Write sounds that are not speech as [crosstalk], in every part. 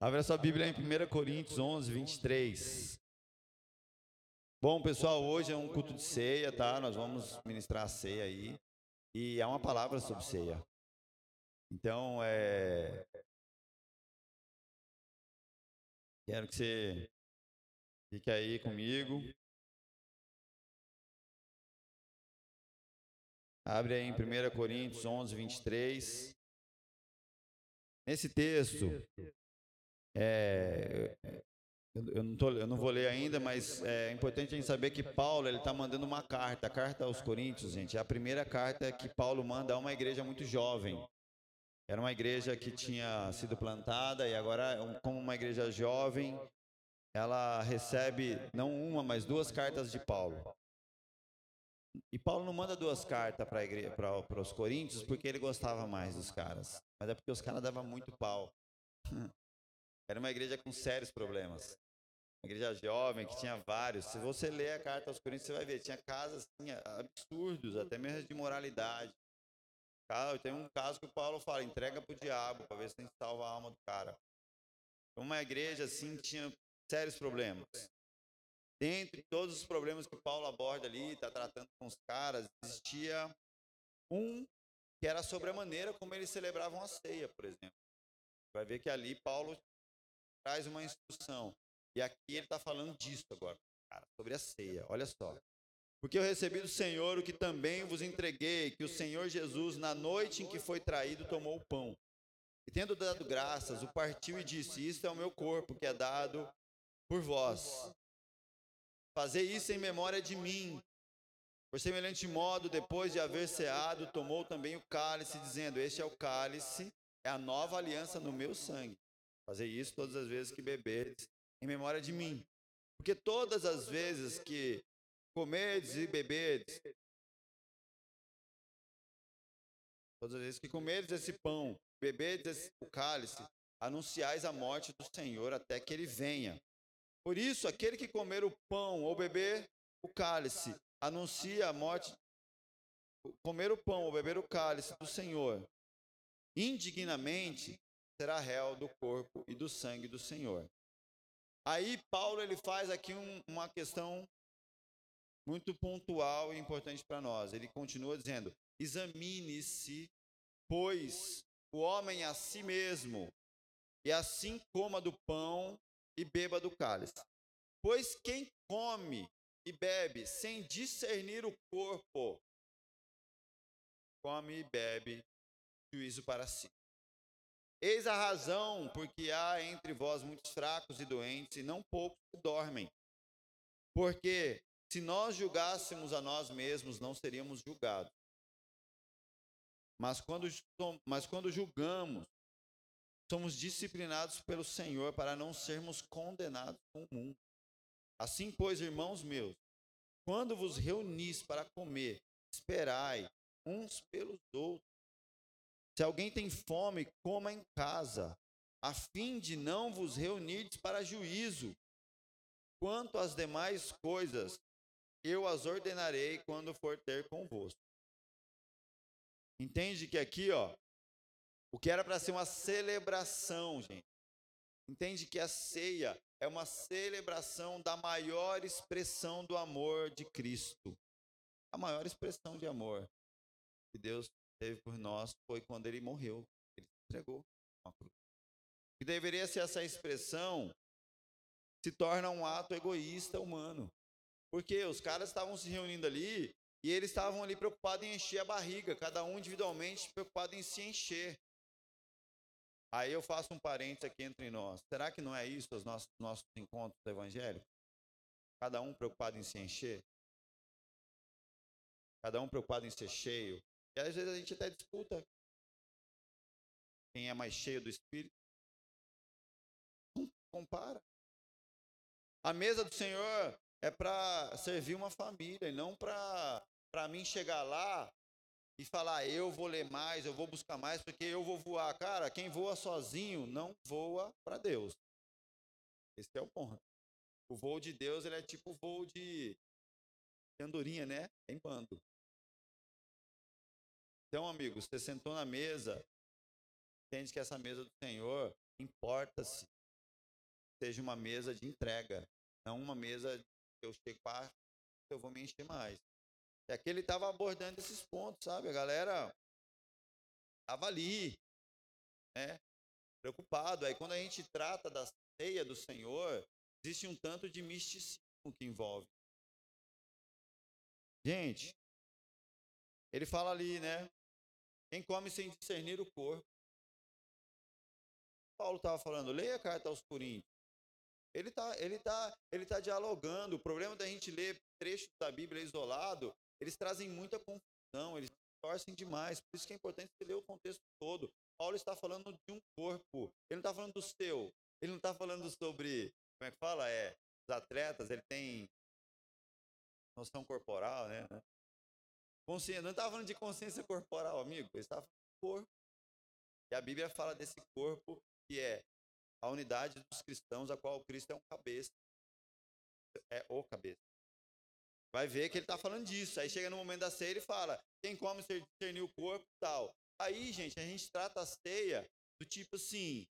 Abra sua Bíblia em 1 Coríntios 11, 23. Bom, pessoal, hoje é um culto de ceia, tá? Nós vamos ministrar a ceia aí. E há uma palavra sobre ceia. Então, é. Quero que você fique aí comigo. Abre aí em 1 Coríntios 11, 23. Nesse texto, é, eu, não tô, eu, não vou ler ainda, mas é importante a gente saber que Paulo ele está mandando uma carta, a carta aos Coríntios, gente. É a primeira carta que Paulo manda a uma igreja muito jovem. Era uma igreja que tinha sido plantada e agora, como uma igreja jovem, ela recebe não uma, mas duas cartas de Paulo. E Paulo não manda duas cartas para os coríntios porque ele gostava mais dos caras, mas é porque os caras davam muito pau. [laughs] Era uma igreja com sérios problemas. Uma igreja jovem que tinha vários. Se você ler a carta aos Coríntios, você vai ver. Tinha casos assim, absurdos, até mesmo de moralidade. Tem um caso que o Paulo fala: entrega para o diabo, para ver se tem que salvar a alma do cara. Uma igreja assim tinha sérios problemas. Dentre todos os problemas que o Paulo aborda ali, está tratando com os caras, existia um que era sobre a maneira como eles celebravam a ceia, por exemplo. Vai ver que ali Paulo traz uma instrução. E aqui ele está falando disso agora, cara, sobre a ceia. Olha só. Porque eu recebi do Senhor o que também vos entreguei, que o Senhor Jesus, na noite em que foi traído, tomou o pão. E tendo dado graças, o partiu e disse: Isto é o meu corpo que é dado por vós. Fazer isso em memória de mim. Por semelhante modo, depois de haver ceado, tomou também o cálice, dizendo: Este é o cálice, é a nova aliança no meu sangue. Fazer isso todas as vezes que beberes, em memória de mim. Porque todas as vezes que comedes e bebedes, todas as vezes que comedes esse pão, bebedes o cálice, anunciais a morte do Senhor até que ele venha. Por isso, aquele que comer o pão ou beber o cálice, anuncia a morte. Comer o pão ou beber o cálice do Senhor, indignamente, será réu do corpo e do sangue do Senhor. Aí Paulo ele faz aqui um, uma questão muito pontual e importante para nós. Ele continua dizendo: examine-se, pois, o homem a si mesmo, e assim coma do pão e beba do cálice. Pois quem come e bebe sem discernir o corpo, come e bebe juízo para si. Eis a razão porque há entre vós muitos fracos e doentes, e não poucos que dormem. Porque se nós julgássemos a nós mesmos, não seríamos julgados. Mas quando, mas quando julgamos, somos disciplinados pelo Senhor para não sermos condenados com o mundo. Assim, pois, irmãos meus, quando vos reunis para comer, esperai uns pelos outros. Se alguém tem fome, coma em casa, a fim de não vos reunirdes para juízo. Quanto às demais coisas, eu as ordenarei quando for ter convosco. Entende que aqui, ó, o que era para ser uma celebração, gente. Entende que a ceia é uma celebração da maior expressão do amor de Cristo. A maior expressão de amor que Deus teve por nós foi quando ele morreu. Ele entregou à cruz. Que deveria ser essa expressão se torna um ato egoísta humano. Porque os caras estavam se reunindo ali e eles estavam ali preocupados em encher a barriga, cada um individualmente preocupado em se encher. Aí eu faço um parênteses aqui entre nós. Será que não é isso os nossos, nossos encontros evangélicos? Cada um preocupado em se encher? Cada um preocupado em ser cheio? E às vezes a gente até disputa quem é mais cheio do Espírito. Não compara. A mesa do Senhor é para servir uma família e não para mim chegar lá e falar eu vou ler mais, eu vou buscar mais, porque eu vou voar. Cara, quem voa sozinho não voa para Deus. Esse é o ponto. O voo de Deus ele é tipo o voo de andorinha, né? Em bando. Então, amigos, você sentou na mesa, entende que essa mesa do Senhor importa-se seja uma mesa de entrega, não uma mesa que eu chego para eu vou me encher mais. É que ele estava abordando esses pontos, sabe? A galera estava ali, né? Preocupado. Aí quando a gente trata da ceia do Senhor, existe um tanto de misticismo que envolve. Gente, ele fala ali, né? Quem come sem discernir o corpo. Paulo estava falando, leia a carta aos Coríntios. Ele está ele tá, ele tá dialogando. O problema da gente ler trechos da Bíblia isolado, eles trazem muita confusão, eles torcem demais. Por isso que é importante você ler o contexto todo. Paulo está falando de um corpo. Ele não está falando do seu. Ele não está falando sobre, como é que fala? É, os atletas, ele tem noção corporal, né? Consciência, não estava falando de consciência corporal, amigo. Ele estava falando de corpo. E a Bíblia fala desse corpo que é a unidade dos cristãos, a qual Cristo é um cabeça. É o cabeça. Vai ver que ele está falando disso. Aí chega no momento da ceia e fala: quem come discernir o corpo tal. Aí, gente, a gente trata a ceia do tipo assim: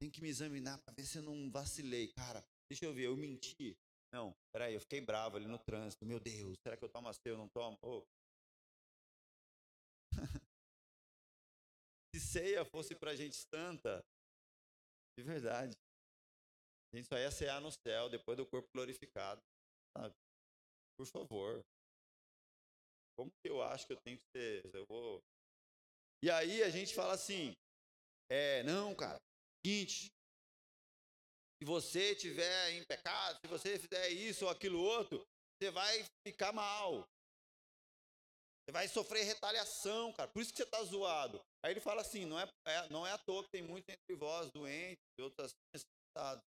tem que me examinar para ver se eu não vacilei. Cara, deixa eu ver, eu menti. Não, peraí, eu fiquei bravo ali no trânsito. Meu Deus, será que eu tomo a ceia ou não tomo? Oh. Ceia fosse para gente santa, de verdade, a gente só ia cear no céu depois do corpo glorificado, sabe? Por favor. Como que eu acho que eu tenho que ser? Eu vou. E aí a gente fala assim: é, não, cara, seguinte, se você tiver em pecado, se você fizer isso ou aquilo outro, você vai ficar mal. Você vai sofrer retaliação, cara. Por isso que você está zoado. Aí ele fala assim: não é, é, não é à toa que tem muito entre vós doentes outras necessitados.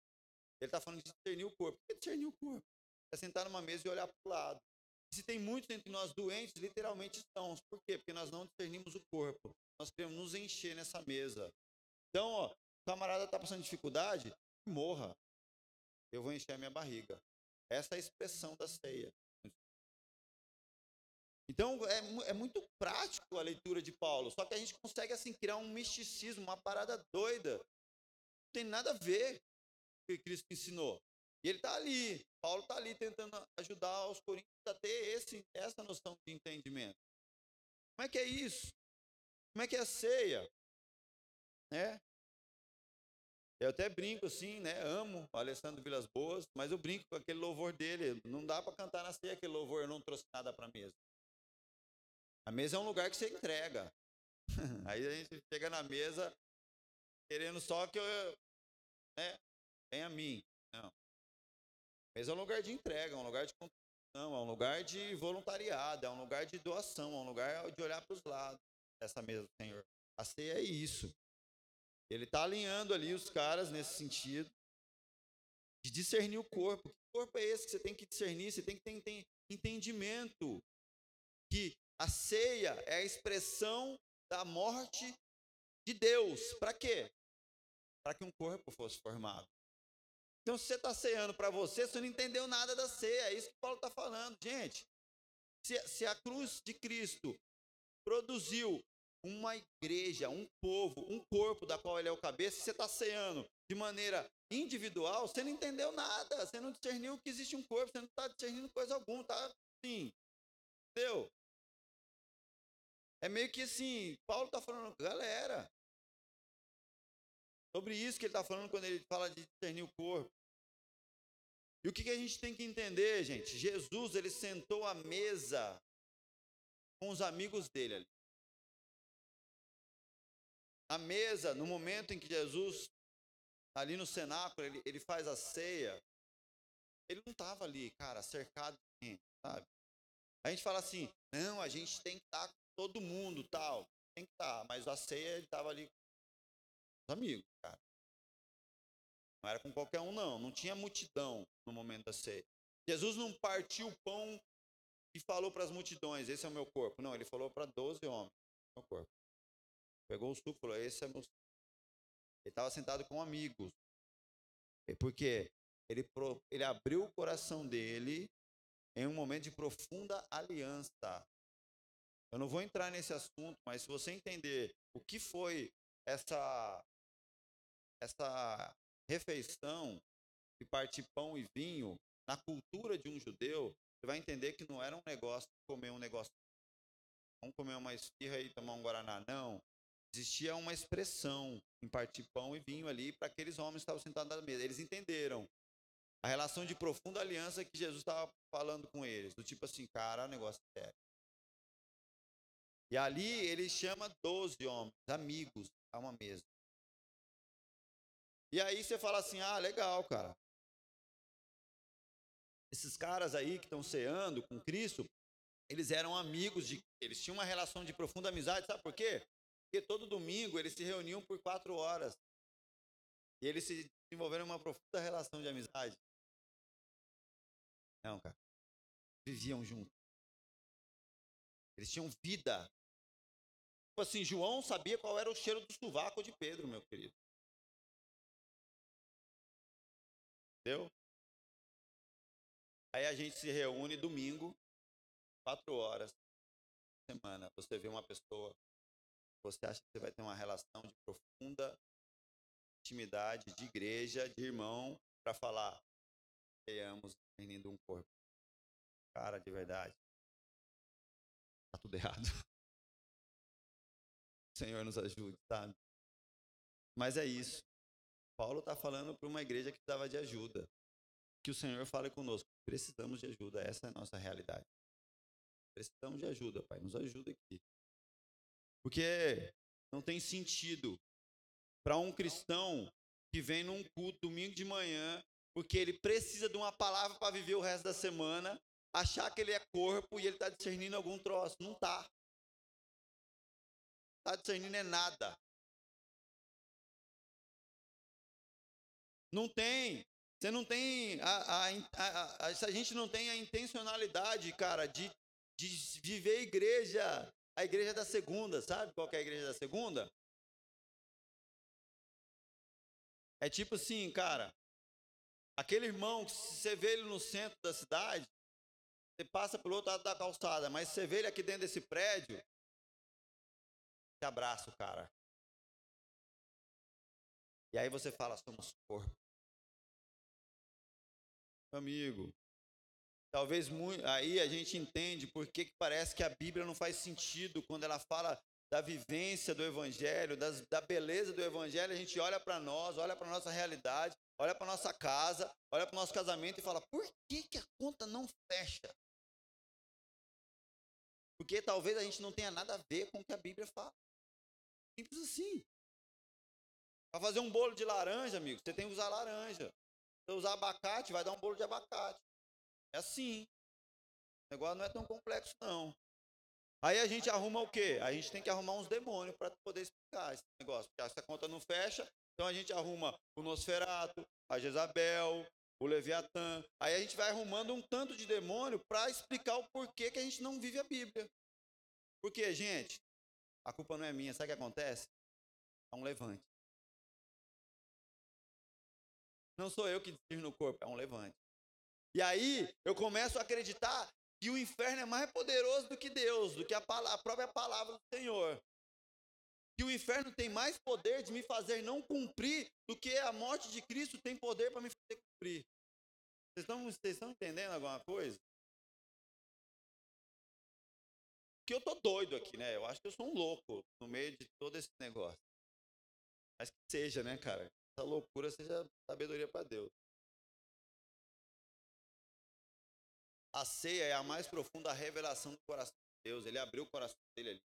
Ele está falando de discernir o corpo. Por que discernir o corpo? É sentar numa mesa e olhar para o lado. Se tem muitos entre nós doentes, literalmente estão. Por quê? Porque nós não discernimos o corpo. Nós queremos nos encher nessa mesa. Então, ó, o camarada está passando dificuldade, morra. Eu vou encher a minha barriga. Essa é a expressão da ceia. Então é, é, muito prático a leitura de Paulo, só que a gente consegue assim criar um misticismo, uma parada doida. Não tem nada a ver com o que Cristo ensinou. E ele está ali, Paulo está ali tentando ajudar os coríntios a ter esse, essa noção de entendimento. Como é que é isso? Como é que é a ceia? É. Eu até brinco assim, né? Amo o Alessandro Vilas Boas, mas eu brinco com aquele louvor dele. Não dá para cantar na ceia aquele louvor, eu não trouxe nada para mesa. A mesa é um lugar que você entrega. [laughs] Aí a gente chega na mesa querendo só que eu, né, venha a mim. Não. Mesa é um lugar de entrega, é um lugar de contribuição, é um lugar de voluntariado, é um lugar de doação, é um lugar de olhar para os lados dessa mesa do Senhor. A ceia é isso. Ele está alinhando ali os caras nesse sentido de discernir o corpo. Que corpo é esse que você tem que discernir? Você tem que ter entendimento que a ceia é a expressão da morte de Deus. Para quê? Para que um corpo fosse formado. Então, se você está ceando para você, você não entendeu nada da ceia. É isso que Paulo está falando. Gente, se, se a cruz de Cristo produziu uma igreja, um povo, um corpo da qual ele é o cabeça, você está ceando de maneira individual, você não entendeu nada, você não discerniu que existe um corpo, você não está discernindo coisa alguma, tá assim, entendeu? É meio que assim, Paulo está falando, galera, sobre isso que ele está falando quando ele fala de discernir o corpo. E o que, que a gente tem que entender, gente? Jesus, ele sentou à mesa com os amigos dele ali. A mesa, no momento em que Jesus, ali no cenáculo, ele, ele faz a ceia, ele não estava ali, cara, cercado de gente, sabe? A gente fala assim, não, a gente tem que estar tá todo mundo, tal. Tem que estar, tá, mas a ceia ele estava ali com os amigos, cara. Não era com qualquer um, não. Não tinha multidão no momento da ceia. Jesus não partiu o pão e falou para as multidões: Esse é o meu corpo. Não, ele falou para 12 homens: Meu corpo. Pegou o suco falou: Esse é meu. Ele estava sentado com amigos. Porque ele, ele abriu o coração dele em um momento de profunda aliança. Eu não vou entrar nesse assunto, mas se você entender o que foi essa essa refeição, e partir pão e vinho, na cultura de um judeu, você vai entender que não era um negócio de comer um negócio. Vamos comer uma esfirra e tomar um guaraná. Não. Existia uma expressão em partir pão e vinho ali para aqueles homens que estavam sentados na mesa. Eles entenderam a relação de profunda aliança que Jesus estava falando com eles. Do tipo assim, cara, o negócio é sério. E ali ele chama 12 homens, amigos, a uma mesa. E aí você fala assim: ah, legal, cara. Esses caras aí que estão ceando com Cristo, eles eram amigos de. Eles tinham uma relação de profunda amizade, sabe por quê? Porque todo domingo eles se reuniam por quatro horas. E eles se desenvolveram uma profunda relação de amizade. Não, cara. Viviam juntos. Eles tinham vida. Tipo assim, João sabia qual era o cheiro do sovaco de Pedro, meu querido. Entendeu? Aí a gente se reúne domingo, quatro horas semana. Você vê uma pessoa, você acha que você vai ter uma relação de profunda intimidade, de igreja, de irmão, para falar, tenhamos reunindo um corpo. Cara, de verdade, tá tudo errado. [laughs] O Senhor nos ajude, sabe? Mas é isso. Paulo está falando para uma igreja que precisava de ajuda. Que o Senhor fale conosco. Precisamos de ajuda. Essa é a nossa realidade. Precisamos de ajuda, Pai. Nos ajuda aqui. Porque não tem sentido para um cristão que vem num culto domingo de manhã, porque ele precisa de uma palavra para viver o resto da semana, achar que ele é corpo e ele está discernindo algum troço. Não está. Está discernindo é nada. Não tem. Você não tem. A, a, a, a, gente não tem a intencionalidade, cara, de, de viver a igreja. A igreja da segunda, sabe qual é a igreja da segunda? É tipo assim, cara. Aquele irmão que você vê ele no centro da cidade, você passa pelo outro lado da calçada, mas você vê ele aqui dentro desse prédio, te abraço, cara. E aí você fala, somos corpo. Amigo, talvez aí a gente entende por que, parece que a Bíblia não faz sentido quando ela fala da vivência do Evangelho, das, da beleza do Evangelho. A gente olha para nós, olha para nossa realidade, olha para nossa casa, olha para nosso casamento e fala: por que, que a conta não fecha? Porque talvez a gente não tenha nada a ver com o que a Bíblia fala. Simples assim. Para fazer um bolo de laranja, amigo, você tem que usar laranja. Se usar abacate, vai dar um bolo de abacate. É assim. O negócio não é tão complexo, não. Aí a gente arruma o quê? A gente tem que arrumar uns demônios para poder explicar esse negócio. Porque essa conta não fecha, então a gente arruma o Nosferato, a Jezabel, o Leviatã. Aí a gente vai arrumando um tanto de demônio para explicar o porquê que a gente não vive a Bíblia. Porque, gente, a culpa não é minha. Sabe o que acontece? É um levante. Não sou eu que decido no corpo, é um levante. E aí eu começo a acreditar que o inferno é mais poderoso do que Deus, do que a, palavra, a própria palavra do Senhor. Que o inferno tem mais poder de me fazer não cumprir do que a morte de Cristo tem poder para me fazer cumprir. Vocês estão, vocês estão entendendo alguma coisa? Que eu tô doido aqui, né? Eu acho que eu sou um louco no meio de todo esse negócio. Mas que seja, né, cara? essa loucura seja sabedoria para Deus. A ceia é a mais profunda revelação do coração de Deus. Ele abriu o coração dele ali.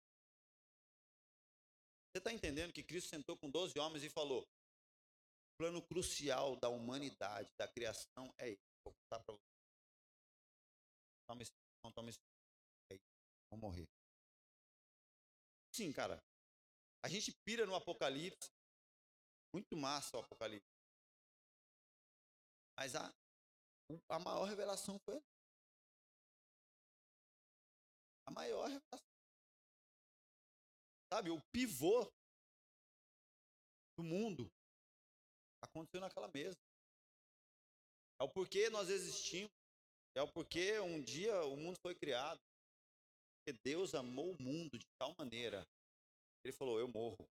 Você está entendendo que Cristo sentou com 12 homens e falou: o plano crucial da humanidade, da criação é esse. Vou contar para você. Toma esse, toma esse. Vou morrer. Sim, cara. A gente pira no Apocalipse muito massa o Apocalipse. Mas a, a maior revelação foi a maior revelação. Sabe, o pivô do mundo aconteceu naquela mesa. É o porquê nós existimos. É o porquê um dia o mundo foi criado. Porque Deus amou o mundo de tal maneira. Ele falou: Eu morro.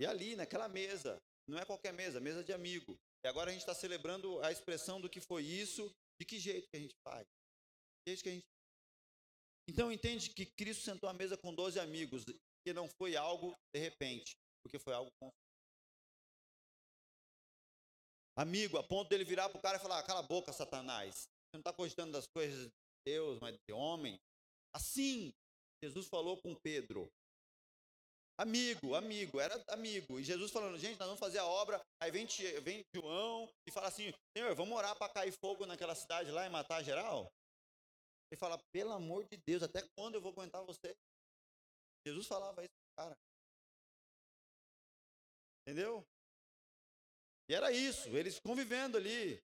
E ali, naquela mesa, Não é qualquer mesa, mesa de amigo. E agora a gente está celebrando a expressão do que foi isso, de que jeito que a gente faz. Que jeito que a gente... Então entende que Cristo sentou à mesa com 12 amigos, que não foi algo de repente, porque foi algo amigo, a ponto dele virar para o cara e falar: cala a boca, Satanás. Você não está cogitando das coisas Deus, mas de homem. Assim, Jesus falou com Pedro. Amigo, amigo, era amigo. E Jesus falando, gente, nós vamos fazer a obra. Aí vem, vem João e fala assim: Senhor, vamos orar para cair fogo naquela cidade lá e matar geral? Ele fala, pelo amor de Deus, até quando eu vou aguentar você? Jesus falava isso, cara. Entendeu? E era isso, eles convivendo ali.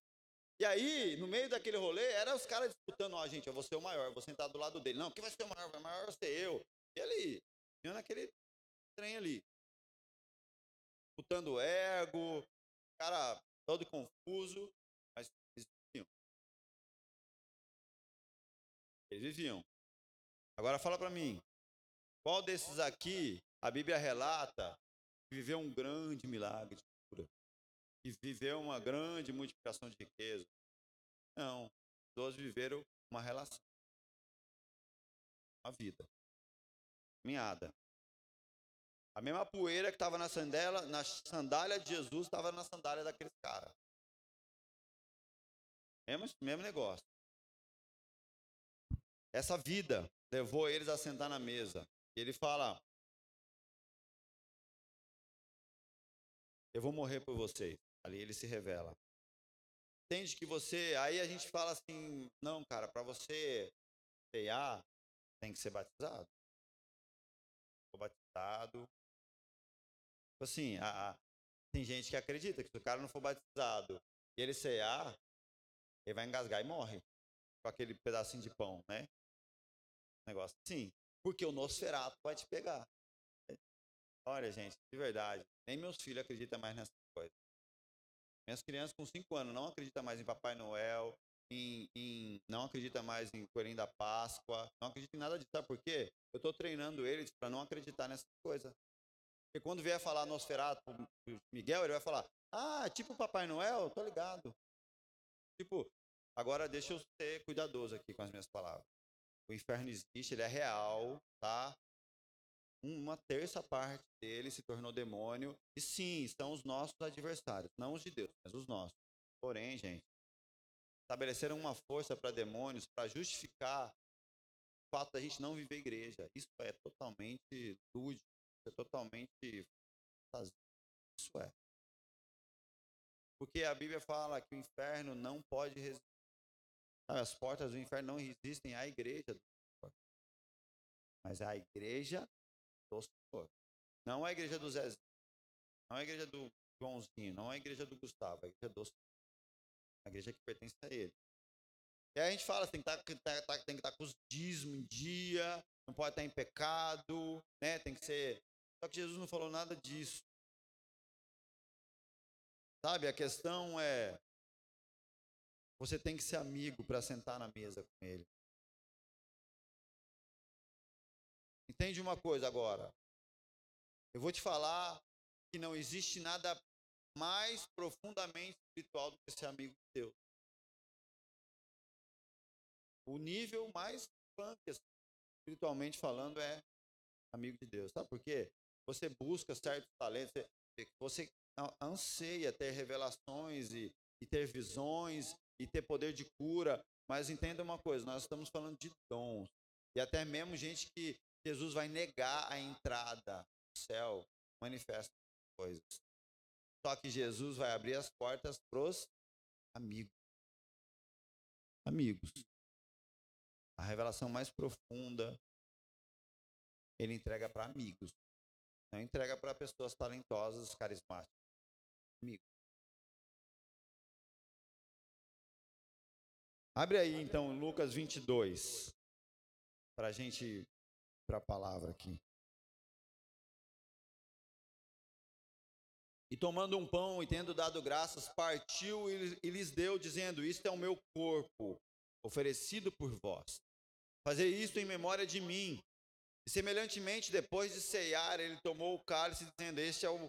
E aí, no meio daquele rolê, era os caras disputando, ó, oh, gente, eu vou ser o maior, eu vou sentar do lado dele. Não, quem vai ser o maior? O maior vai ser eu. E ali, vinha naquele trem ali. Disputando ego, cara todo confuso, mas eles viviam. Eles viviam. Agora fala para mim, qual desses aqui a Bíblia relata viveu um grande milagre Que viveu uma grande multiplicação de riqueza? Não. Todos viveram uma relação. Uma vida. Caminhada. A mesma poeira que estava na sandália, na sandália de Jesus estava na sandália daqueles caras. Mesmo, mesmo negócio. Essa vida levou eles a sentar na mesa. E ele fala: Eu vou morrer por vocês. Ali ele se revela. Entende que você. Aí a gente fala assim: Não, cara, para você cear, tem que ser batizado. Sou batizado. Tipo assim, a, a, tem gente que acredita que se o cara não for batizado e ele cear, ele vai engasgar e morre. Com aquele pedacinho de pão, né? Negócio assim. Porque o Nosferato vai te pegar. Olha, gente, de verdade, nem meus filhos acreditam mais nessa coisa. Minhas crianças com 5 anos não acreditam mais em Papai Noel, em, em, não acreditam mais em Coelhinho da Páscoa, não acreditam em nada disso. Sabe por quê? Eu estou treinando eles para não acreditar nessa coisa. Porque quando vier falar Nosferato Miguel, ele vai falar: Ah, tipo Papai Noel? Tô ligado. Tipo, agora deixa eu ser cuidadoso aqui com as minhas palavras. O inferno existe, ele é real, tá? Uma terça parte dele se tornou demônio. E sim, são os nossos adversários, não os de Deus, mas os nossos. Porém, gente, estabeleceram uma força para demônios para justificar o fato da gente não viver igreja. Isso é totalmente lúdico, é totalmente Isso é. Porque a Bíblia fala que o inferno não pode resistir as portas do inferno não resistem à igreja mas à igreja Não a igreja do Zezinho, não a igreja do Joãozinho, não a igreja do Gustavo, a igreja do Senhor. A igreja que pertence a ele. E aí a gente fala, tem que estar, tá, tá, tem que estar tá com os dízimos em dia, não pode estar em pecado, né? Tem que ser. Só que Jesus não falou nada disso. Sabe, a questão é você tem que ser amigo para sentar na mesa com ele. Entende uma coisa agora? Eu vou te falar que não existe nada mais profundamente espiritual do que ser amigo de Deus. O nível mais punk, espiritualmente falando, é amigo de Deus. Sabe por quê? Você busca certos talentos, você anseia ter revelações e, e ter visões e ter poder de cura. Mas entenda uma coisa, nós estamos falando de dons. E até mesmo gente que Jesus vai negar a entrada no céu, manifesta coisas. Só que Jesus vai abrir as portas para os amigos. Amigos. A revelação mais profunda ele entrega para amigos. Não entrega para pessoas talentosas, carismáticas. Amigos. Abre aí então Lucas 22, para a gente para a palavra aqui. E tomando um pão e tendo dado graças, partiu e lhes deu, dizendo: Isto é o meu corpo, oferecido por vós. Fazer isto em memória de mim. E semelhantemente, depois de ceiar, ele tomou o cálice, dizendo: Este é o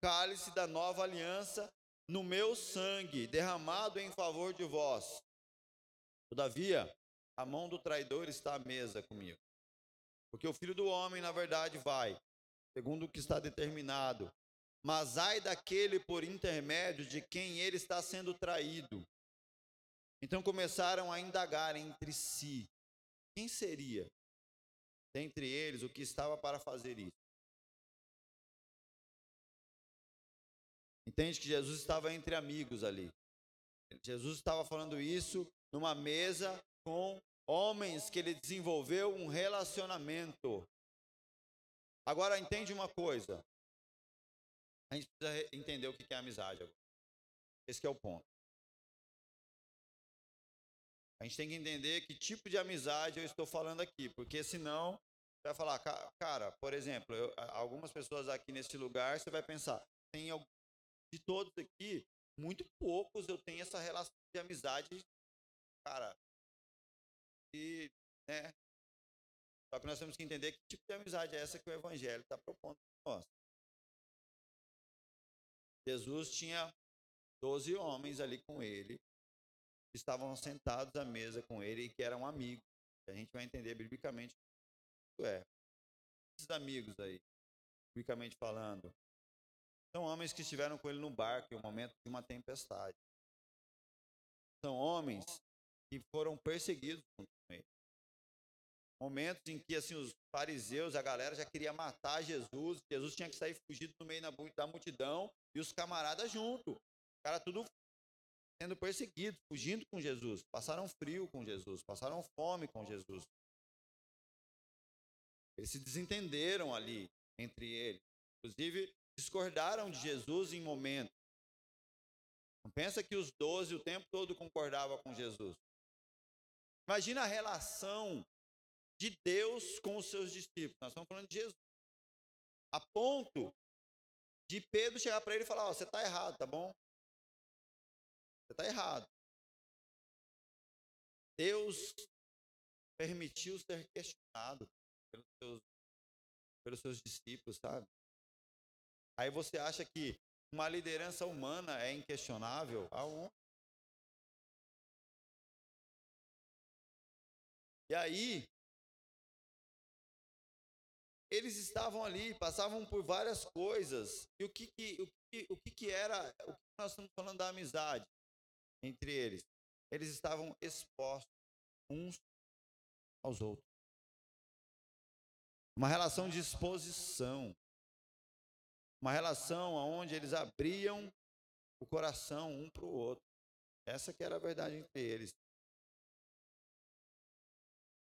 cálice da nova aliança no meu sangue, derramado em favor de vós. Todavia, a mão do traidor está à mesa comigo. Porque o filho do homem, na verdade, vai, segundo o que está determinado. Mas ai daquele por intermédio de quem ele está sendo traído. Então começaram a indagar entre si: quem seria dentre eles o que estava para fazer isso? Entende que Jesus estava entre amigos ali. Jesus estava falando isso numa mesa com homens que ele desenvolveu um relacionamento. Agora entende uma coisa. A gente precisa entender o que é amizade agora. Esse é o ponto. A gente tem que entender que tipo de amizade eu estou falando aqui, porque senão vai falar, cara, por exemplo, eu, algumas pessoas aqui nesse lugar, você vai pensar, tem de todos aqui, muito poucos eu tenho essa relação de amizade, cara. E, né? Só que nós temos que entender que tipo de amizade é essa que o Evangelho está propondo para nós. Jesus tinha 12 homens ali com ele, que estavam sentados à mesa com ele e que eram amigos. A gente vai entender biblicamente o que é. Esses amigos aí, biblicamente falando, são homens que estiveram com ele no barco em um momento de uma tempestade. São homens que foram perseguidos com ele. Momentos em que assim os fariseus, a galera já queria matar Jesus, Jesus tinha que sair fugido no meio da multidão e os camaradas junto. O cara tudo sendo perseguido, fugindo com Jesus. Passaram frio com Jesus, passaram fome com Jesus. Eles se desentenderam ali entre eles. Inclusive, discordaram de Jesus em momentos. Não pensa que os doze o tempo todo concordavam com Jesus. Imagina a relação de Deus com os seus discípulos. Nós estamos falando de Jesus. A ponto de Pedro chegar para ele e falar: oh, você está errado, tá bom? Você está errado. Deus permitiu ser questionado pelos seus, pelos seus discípulos, sabe? Aí você acha que uma liderança humana é inquestionável? Aonde? E aí, eles estavam ali, passavam por várias coisas. E o que que, o que, o que, que era, o que nós estamos falando da amizade entre eles? Eles estavam expostos uns aos outros. Uma relação de exposição. Uma relação onde eles abriam o coração um para o outro. Essa que era a verdade entre eles.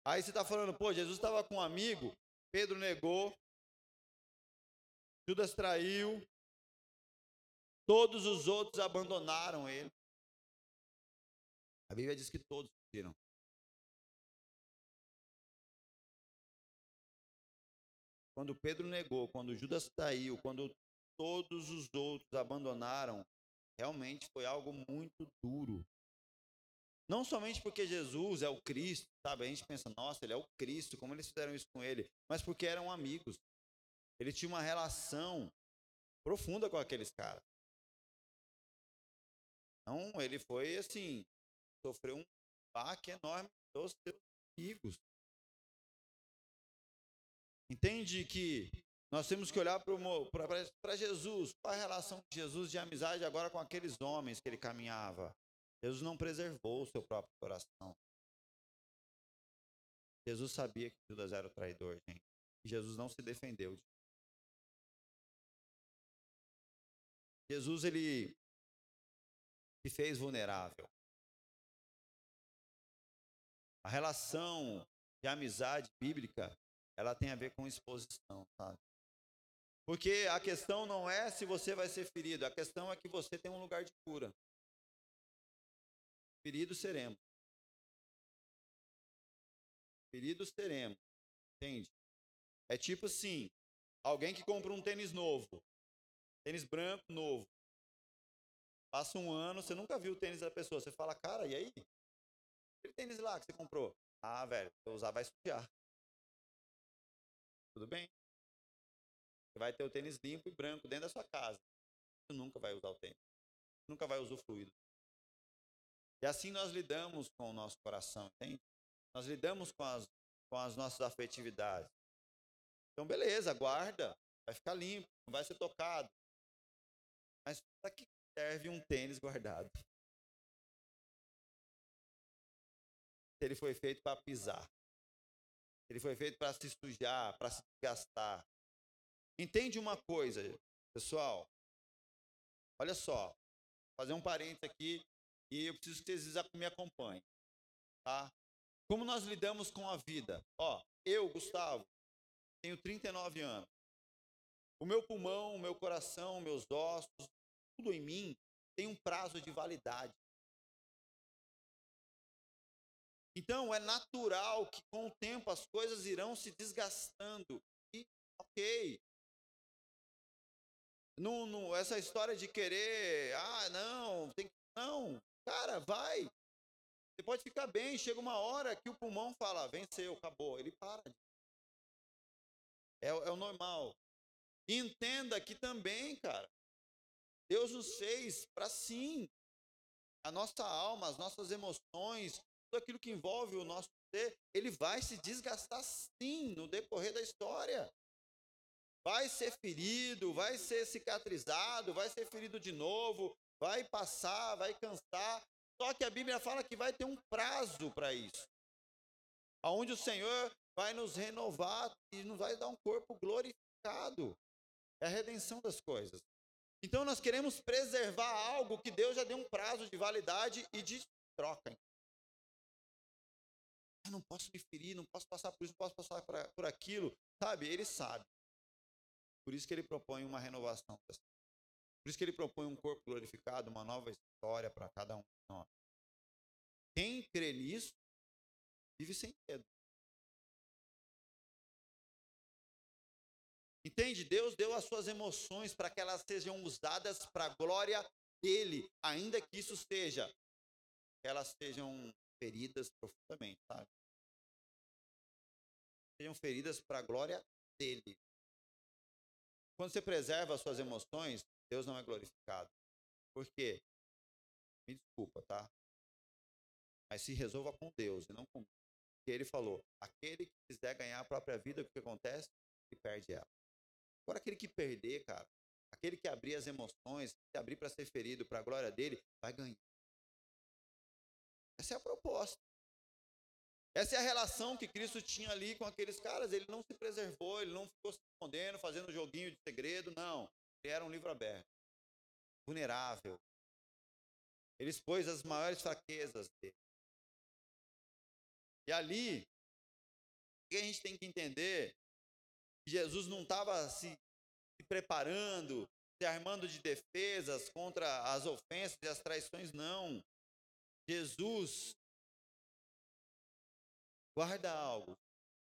Aí você está falando, pô, Jesus estava com um amigo, Pedro negou, Judas traiu, todos os outros abandonaram ele. A Bíblia diz que todos fugiram. Quando Pedro negou, quando Judas traiu, quando todos os outros abandonaram, realmente foi algo muito duro. Não somente porque Jesus é o Cristo, sabe? A gente pensa, nossa, ele é o Cristo, como eles fizeram isso com ele? Mas porque eram amigos. Ele tinha uma relação profunda com aqueles caras. Então, ele foi assim, sofreu um baque enorme dos seus amigos. Entende que nós temos que olhar para Jesus, qual a relação de Jesus de amizade agora com aqueles homens que ele caminhava. Jesus não preservou o seu próprio coração. Jesus sabia que Judas era o traidor, gente. Jesus não se defendeu. Jesus, ele se fez vulnerável. A relação de amizade bíblica ela tem a ver com exposição, sabe? Porque a questão não é se você vai ser ferido, a questão é que você tem um lugar de cura. Feridos seremos. Feridos teremos. Entende? É tipo assim, alguém que compra um tênis novo, tênis branco novo. Passa um ano, você nunca viu o tênis da pessoa. Você fala, cara, e aí? Aquele tênis lá que você comprou. Ah, velho, se eu usar vai sujar. Tudo bem? Você vai ter o tênis limpo e branco dentro da sua casa. você nunca vai usar o tênis. Nunca vai usufruir. E assim nós lidamos com o nosso coração, entende? Nós lidamos com as, com as nossas afetividades. Então, beleza, guarda, vai ficar limpo, não vai ser tocado. Mas para que serve um tênis guardado? Ele foi feito para pisar. Ele foi feito para se sujar, para se gastar. Entende uma coisa, pessoal? Olha só, fazer um parênteses aqui e eu preciso que vocês me acompanhem, tá? Como nós lidamos com a vida? Ó, eu, Gustavo, tenho 39 anos. O meu pulmão, o meu coração, meus ossos, tudo em mim tem um prazo de validade. Então, é natural que com o tempo as coisas irão se desgastando. E, ok. Não, não, essa história de querer, ah, não, tem que. Não, cara, vai. Você pode ficar bem, chega uma hora que o pulmão fala, venceu, acabou. Ele para. É, é o normal. Entenda que também, cara, Deus nos fez para sim. A nossa alma, as nossas emoções, tudo aquilo que envolve o nosso ser, ele vai se desgastar sim no decorrer da história. Vai ser ferido, vai ser cicatrizado, vai ser ferido de novo, vai passar, vai cansar. Só que a Bíblia fala que vai ter um prazo para isso. Aonde o Senhor vai nos renovar e nos vai dar um corpo glorificado. É a redenção das coisas. Então nós queremos preservar algo que Deus já deu um prazo de validade e de troca. Eu não posso me ferir, não posso passar por isso, não posso passar por aquilo. Sabe? Ele sabe. Por isso que ele propõe uma renovação. Por isso que ele propõe um corpo glorificado, uma nova história para cada um de nós. Quem crê nisso, vive sem medo. Entende? Deus deu as suas emoções para que elas sejam usadas para a glória dele, ainda que isso seja que elas sejam feridas profundamente, sabe? Sejam feridas para a glória dele. Quando você preserva as suas emoções, Deus não é glorificado. Por quê? Me desculpa, tá? Mas se resolva com Deus e não com Porque ele falou: aquele que quiser ganhar a própria vida, o que acontece? Ele perde ela. Agora, aquele que perder, cara, aquele que abrir as emoções, que abrir para ser ferido, para a glória dele, vai ganhar. Essa é a proposta. Essa é a relação que Cristo tinha ali com aqueles caras. Ele não se preservou, ele não ficou se escondendo, fazendo joguinho de segredo, não. Ele era um livro aberto, vulnerável. Ele expôs as maiores fraquezas dele. E ali, o que a gente tem que entender Jesus não estava se, se preparando, se armando de defesas contra as ofensas e as traições, não. Jesus, guarda algo,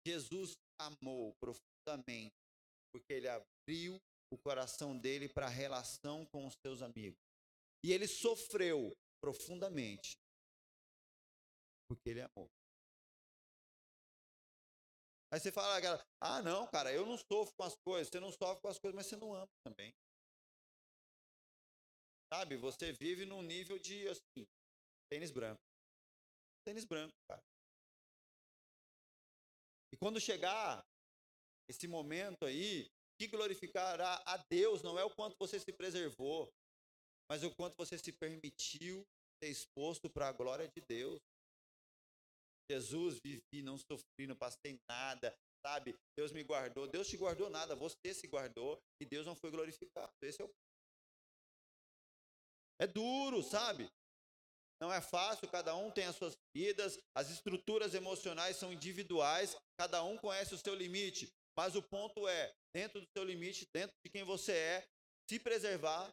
Jesus amou profundamente, porque ele abriu o coração dele para a relação com os seus amigos. E ele sofreu profundamente, porque ele amou. Aí você fala, ah, não, cara, eu não sofro com as coisas. Você não sofre com as coisas, mas você não ama também. Sabe? Você vive num nível de, assim, tênis branco. Tênis branco, cara. E quando chegar esse momento aí, que glorificará a Deus não é o quanto você se preservou, mas o quanto você se permitiu ser exposto para a glória de Deus. Jesus, vivi, não sofri, não passei nada, sabe? Deus me guardou. Deus te guardou nada, você se guardou e Deus não foi glorificado. Esse é o. É duro, sabe? Não é fácil, cada um tem as suas vidas, as estruturas emocionais são individuais, cada um conhece o seu limite. Mas o ponto é, dentro do seu limite, dentro de quem você é, se preservar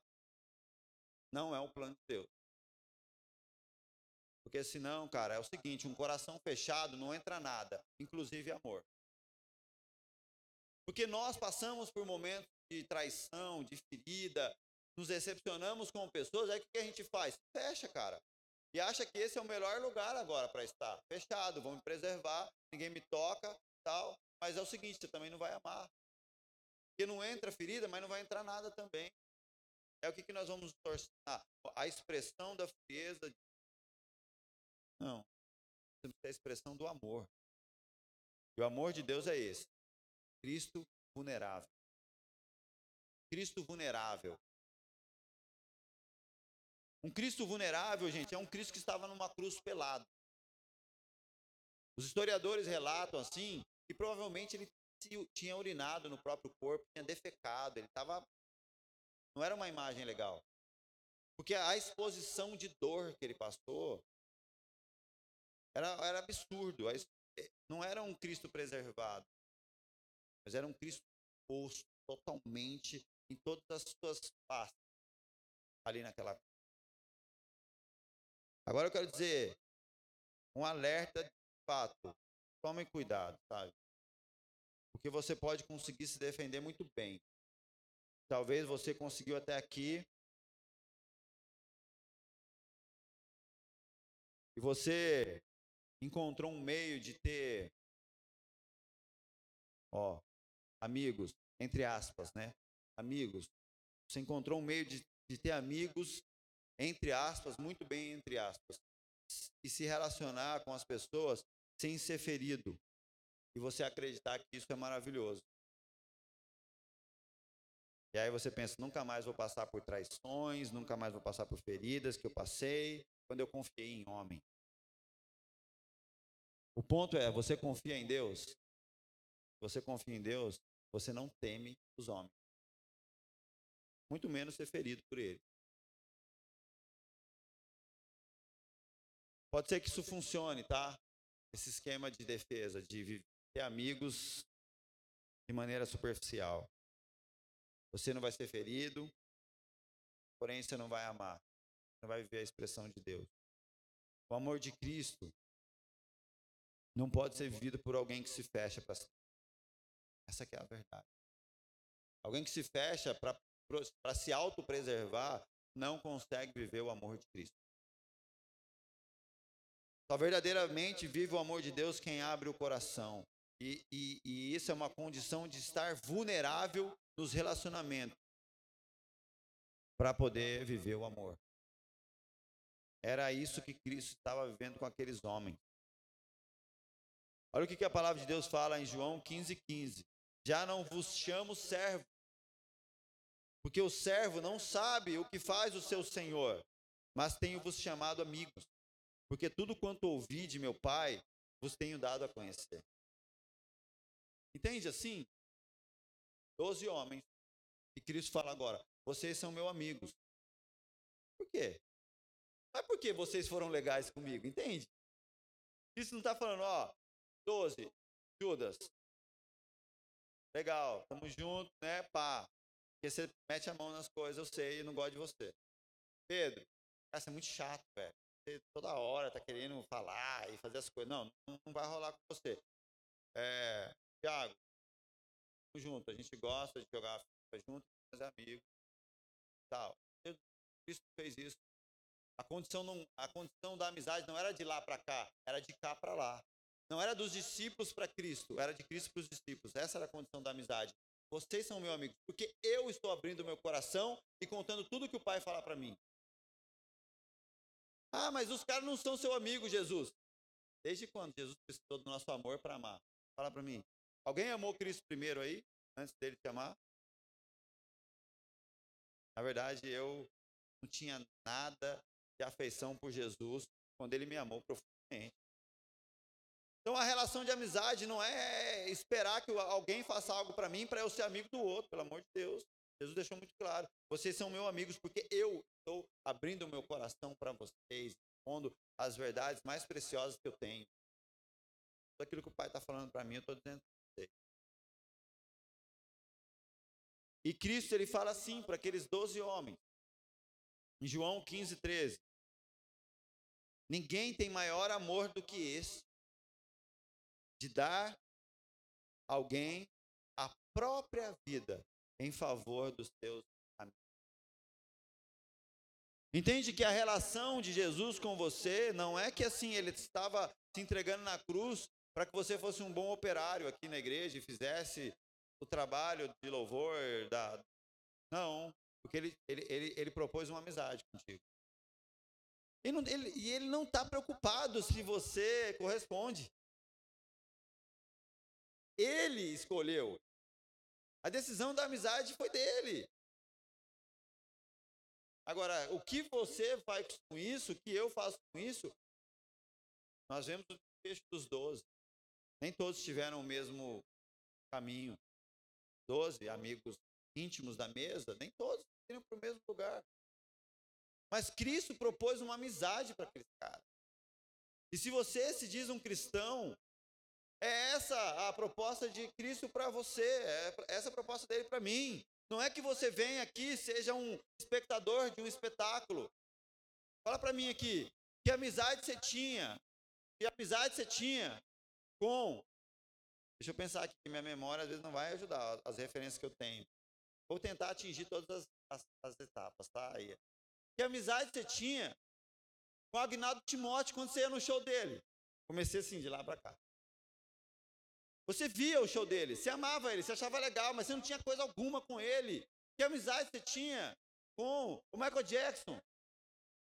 não é um plano de Deus. Porque senão, cara, é o seguinte: um coração fechado não entra nada, inclusive amor. Porque nós passamos por momentos de traição, de ferida, nos decepcionamos com pessoas, aí o que a gente faz? Fecha, cara. E acha que esse é o melhor lugar agora para estar. Fechado, vou me preservar, ninguém me toca, tal. Mas é o seguinte, você também não vai amar. Porque não entra ferida, mas não vai entrar nada também. é o que, que nós vamos torcer? A expressão da frieza. Não. É a expressão do amor. E o amor de Deus é esse. Cristo vulnerável. Cristo vulnerável. Um Cristo vulnerável, gente, é um Cristo que estava numa cruz pelado. Os historiadores relatam assim que provavelmente ele tinha urinado no próprio corpo, tinha defecado, ele estava. Não era uma imagem legal. Porque a exposição de dor que ele passou era, era absurdo. Não era um Cristo preservado, mas era um Cristo exposto totalmente em todas as suas faces ali naquela. Agora eu quero dizer um alerta de fato. Tomem cuidado, sabe? Porque você pode conseguir se defender muito bem. Talvez você conseguiu até aqui. E você encontrou um meio de ter, ó, amigos, entre aspas, né? Amigos. Você encontrou um meio de, de ter amigos, entre aspas, muito bem entre aspas. E se relacionar com as pessoas sem ser ferido e você acreditar que isso é maravilhoso. E aí você pensa, nunca mais vou passar por traições, nunca mais vou passar por feridas que eu passei quando eu confiei em homem. O ponto é, você confia em Deus? Você confia em Deus, você não teme os homens. Muito menos ser ferido por ele. Pode ser que isso funcione, tá? Esse esquema de defesa, de ter amigos de maneira superficial. Você não vai ser ferido, porém você não vai amar. Não vai viver a expressão de Deus. O amor de Cristo não pode ser vivido por alguém que se fecha para si. Essa é a verdade. Alguém que se fecha para se autopreservar não consegue viver o amor de Cristo. Só verdadeiramente vive o amor de Deus quem abre o coração. E, e, e isso é uma condição de estar vulnerável nos relacionamentos para poder viver o amor. Era isso que Cristo estava vivendo com aqueles homens. Olha o que a palavra de Deus fala em João 15, 15. Já não vos chamo servo, porque o servo não sabe o que faz o seu senhor, mas tenho-vos chamado amigos, porque tudo quanto ouvi de meu Pai vos tenho dado a conhecer. Entende assim? Doze homens. E Cristo fala agora: vocês são meus amigos. Por quê? Não é porque vocês foram legais comigo, entende? Cristo não está falando, ó, doze, Judas. Legal, tamo junto, né, pá. Porque você mete a mão nas coisas, eu sei, e não gosto de você. Pedro, cara, você é muito chato, velho. Você toda hora tá querendo falar e fazer as coisas. Não, não vai rolar com você. É, Tiago, junto, a gente gosta de jogar junto, fazer amigos, tal. Cristo fez isso. A condição, não, a condição da amizade não era de lá para cá, era de cá para lá. Não era dos discípulos para Cristo, era de Cristo para os discípulos. Essa era a condição da amizade. Vocês são meus amigos, porque eu estou abrindo meu coração e contando tudo que o Pai fala para mim. Ah, mas os caras não são seu amigo, Jesus. Desde quando Jesus precisou do nosso amor para amar? Fala para mim. Alguém amou Cristo primeiro aí, antes dele te amar? Na verdade, eu não tinha nada de afeição por Jesus quando ele me amou profundamente. Então a relação de amizade não é esperar que alguém faça algo para mim para eu ser amigo do outro, pelo amor de Deus. Jesus deixou muito claro: vocês são meus amigos porque eu estou abrindo o meu coração para vocês, pondo as verdades mais preciosas que eu tenho. Tudo aquilo que o Pai está falando para mim, eu estou dizendo E Cristo ele fala assim para aqueles doze homens. Em João 15, 13. Ninguém tem maior amor do que esse, de dar alguém a própria vida em favor dos seus amigos. Entende que a relação de Jesus com você não é que assim ele estava se entregando na cruz para que você fosse um bom operário aqui na igreja e fizesse o trabalho de louvor da. Não. Porque ele, ele, ele, ele propôs uma amizade contigo. E, não, ele, e ele não está preocupado se você corresponde. Ele escolheu. A decisão da amizade foi dele. Agora, o que você faz com isso, o que eu faço com isso, nós vemos no texto dos doze. Nem todos tiveram o mesmo caminho. Doze amigos íntimos da mesa, nem todos iram para o mesmo lugar. Mas Cristo propôs uma amizade para aquele cara. E se você se diz um cristão, é essa a proposta de Cristo para você, é essa a proposta dele para mim. Não é que você venha aqui seja um espectador de um espetáculo. Fala para mim aqui, que amizade você tinha? Que amizade você tinha com Deixa eu pensar aqui, minha memória às vezes não vai ajudar as referências que eu tenho. Vou tentar atingir todas as, as, as etapas, tá? Aí. Que amizade você tinha com o Agnaldo Timóteo quando você ia no show dele? Comecei assim, de lá para cá. Você via o show dele, você amava ele, você achava legal, mas você não tinha coisa alguma com ele. Que amizade você tinha com o Michael Jackson?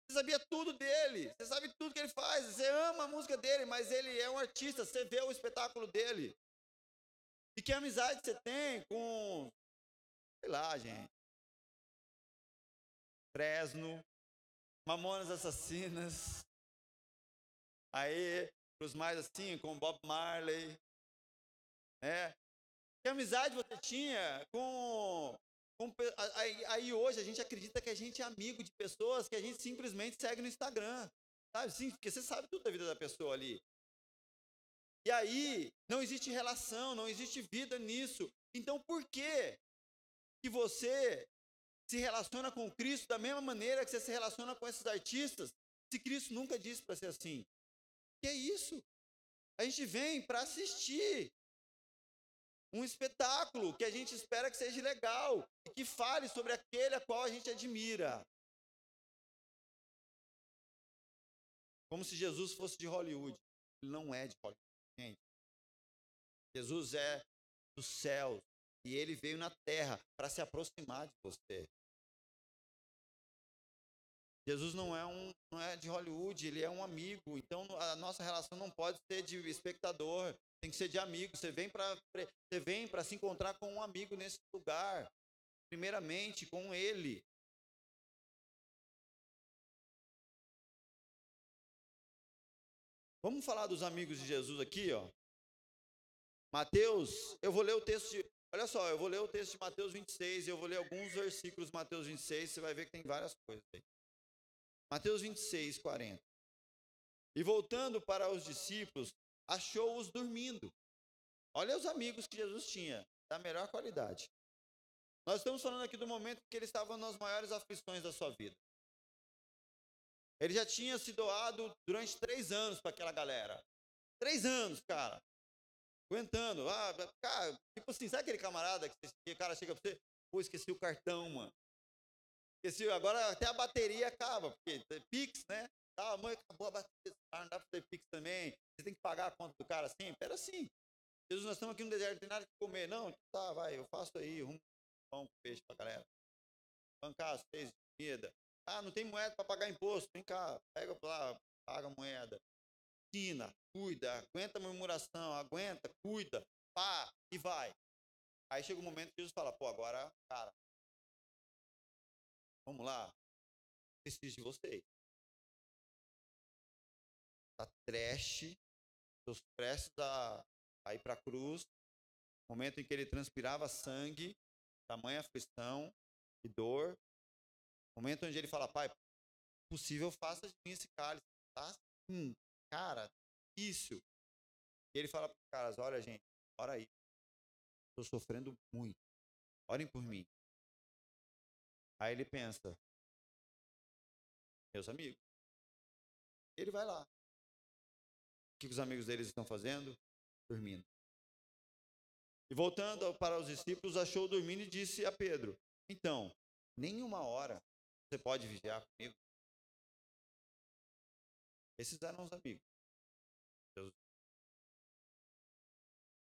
Você sabia tudo dele, você sabe tudo que ele faz, você ama a música dele, mas ele é um artista, você vê o espetáculo dele. E que amizade você tem com, sei lá, gente, Fresno, Mamonas Assassinas, aí, para os mais assim, com Bob Marley, né? Que amizade você tinha com, com aí, aí, hoje a gente acredita que a gente é amigo de pessoas que a gente simplesmente segue no Instagram, sabe? Sim, porque você sabe tudo da vida da pessoa ali. E aí não existe relação, não existe vida nisso. Então por que que você se relaciona com Cristo da mesma maneira que você se relaciona com esses artistas, se Cristo nunca disse para ser assim. Que é isso? A gente vem para assistir um espetáculo que a gente espera que seja legal e que fale sobre aquele a qual a gente admira. Como se Jesus fosse de Hollywood. Ele não é de Hollywood, gente. Jesus é dos céus e ele veio na terra para se aproximar de você. Jesus não é um não é de Hollywood, ele é um amigo. Então a nossa relação não pode ser de espectador, tem que ser de amigo. Você vem para você vem para se encontrar com um amigo nesse lugar. Primeiramente com ele. Vamos falar dos amigos de Jesus aqui, ó. Mateus, eu vou ler o texto de, Olha só, eu vou ler o texto de Mateus 26 e eu vou ler alguns versículos de Mateus 26, você vai ver que tem várias coisas aí. Mateus 26, 40. E voltando para os discípulos, achou-os dormindo. Olha os amigos que Jesus tinha, da melhor qualidade. Nós estamos falando aqui do momento que ele estava nas maiores aflições da sua vida. Ele já tinha se doado durante três anos para aquela galera. Três anos, cara. Aguentando. Ah, cara, tipo assim, sabe aquele camarada que o cara chega para você? Pô, esqueci o cartão, mano. Esqueci, agora até a bateria acaba, porque Pix, né? Ah, mãe, acabou a bateria, não dá para ter Pix também. Você tem que pagar a conta do cara assim? Pera assim. Jesus, nós estamos aqui no deserto, não tem nada que comer. Não, tá, vai, eu faço aí, um pão, peixe pra galera. Bancar seis de comida. Ah, não tem moeda para pagar imposto. Vem cá, pega lá, paga a moeda. Ensina, cuida, aguenta a murmuração, aguenta, cuida, pá, e vai. Aí chega um momento que Jesus fala, pô, agora, cara, Vamos lá? Preciso de vocês. Está trash, estou prestes a, a ir para a cruz. Momento em que ele transpirava sangue, tamanha aflição e dor. Momento onde ele fala, pai, possível faça de mim esse cálice. Tá? Hum, cara, difícil. E ele fala para os caras, olha gente, ora aí. Estou sofrendo muito. Orem por mim. Aí ele pensa, meus amigos. Ele vai lá. O que os amigos deles estão fazendo? Dormindo. E voltando para os discípulos, achou dormindo e disse a Pedro: Então, nem uma hora você pode vigiar comigo? Esses eram os amigos.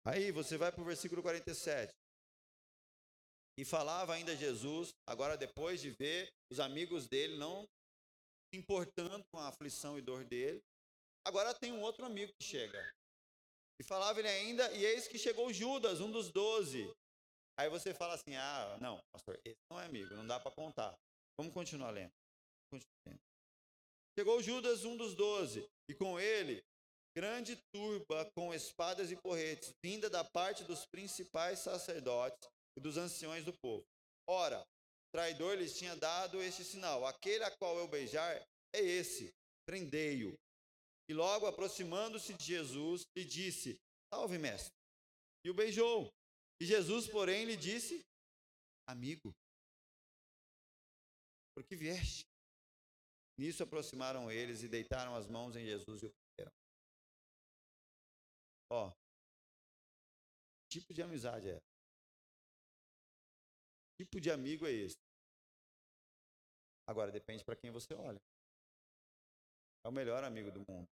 Aí você vai para o versículo 47. E falava ainda Jesus, agora depois de ver os amigos dele não se importando com a aflição e dor dele, agora tem um outro amigo que chega. E falava ele ainda, e eis que chegou Judas, um dos doze. Aí você fala assim: ah, não, pastor, esse não é amigo, não dá para contar. Vamos continuar lendo. Chegou Judas, um dos doze, e com ele grande turba com espadas e porretes, vinda da parte dos principais sacerdotes e dos anciões do povo. Ora, o traidor lhes tinha dado este sinal: aquele a qual eu beijar é esse, prendei-o. E logo aproximando-se de Jesus, lhe disse: Salve, mestre. E o beijou. E Jesus, porém, lhe disse: Amigo, por que vieste? Nisso aproximaram eles e deitaram as mãos em Jesus e o prenderam. Ó, que tipo de amizade é? Que tipo de amigo é esse? Agora depende para quem você olha. É o melhor amigo do mundo.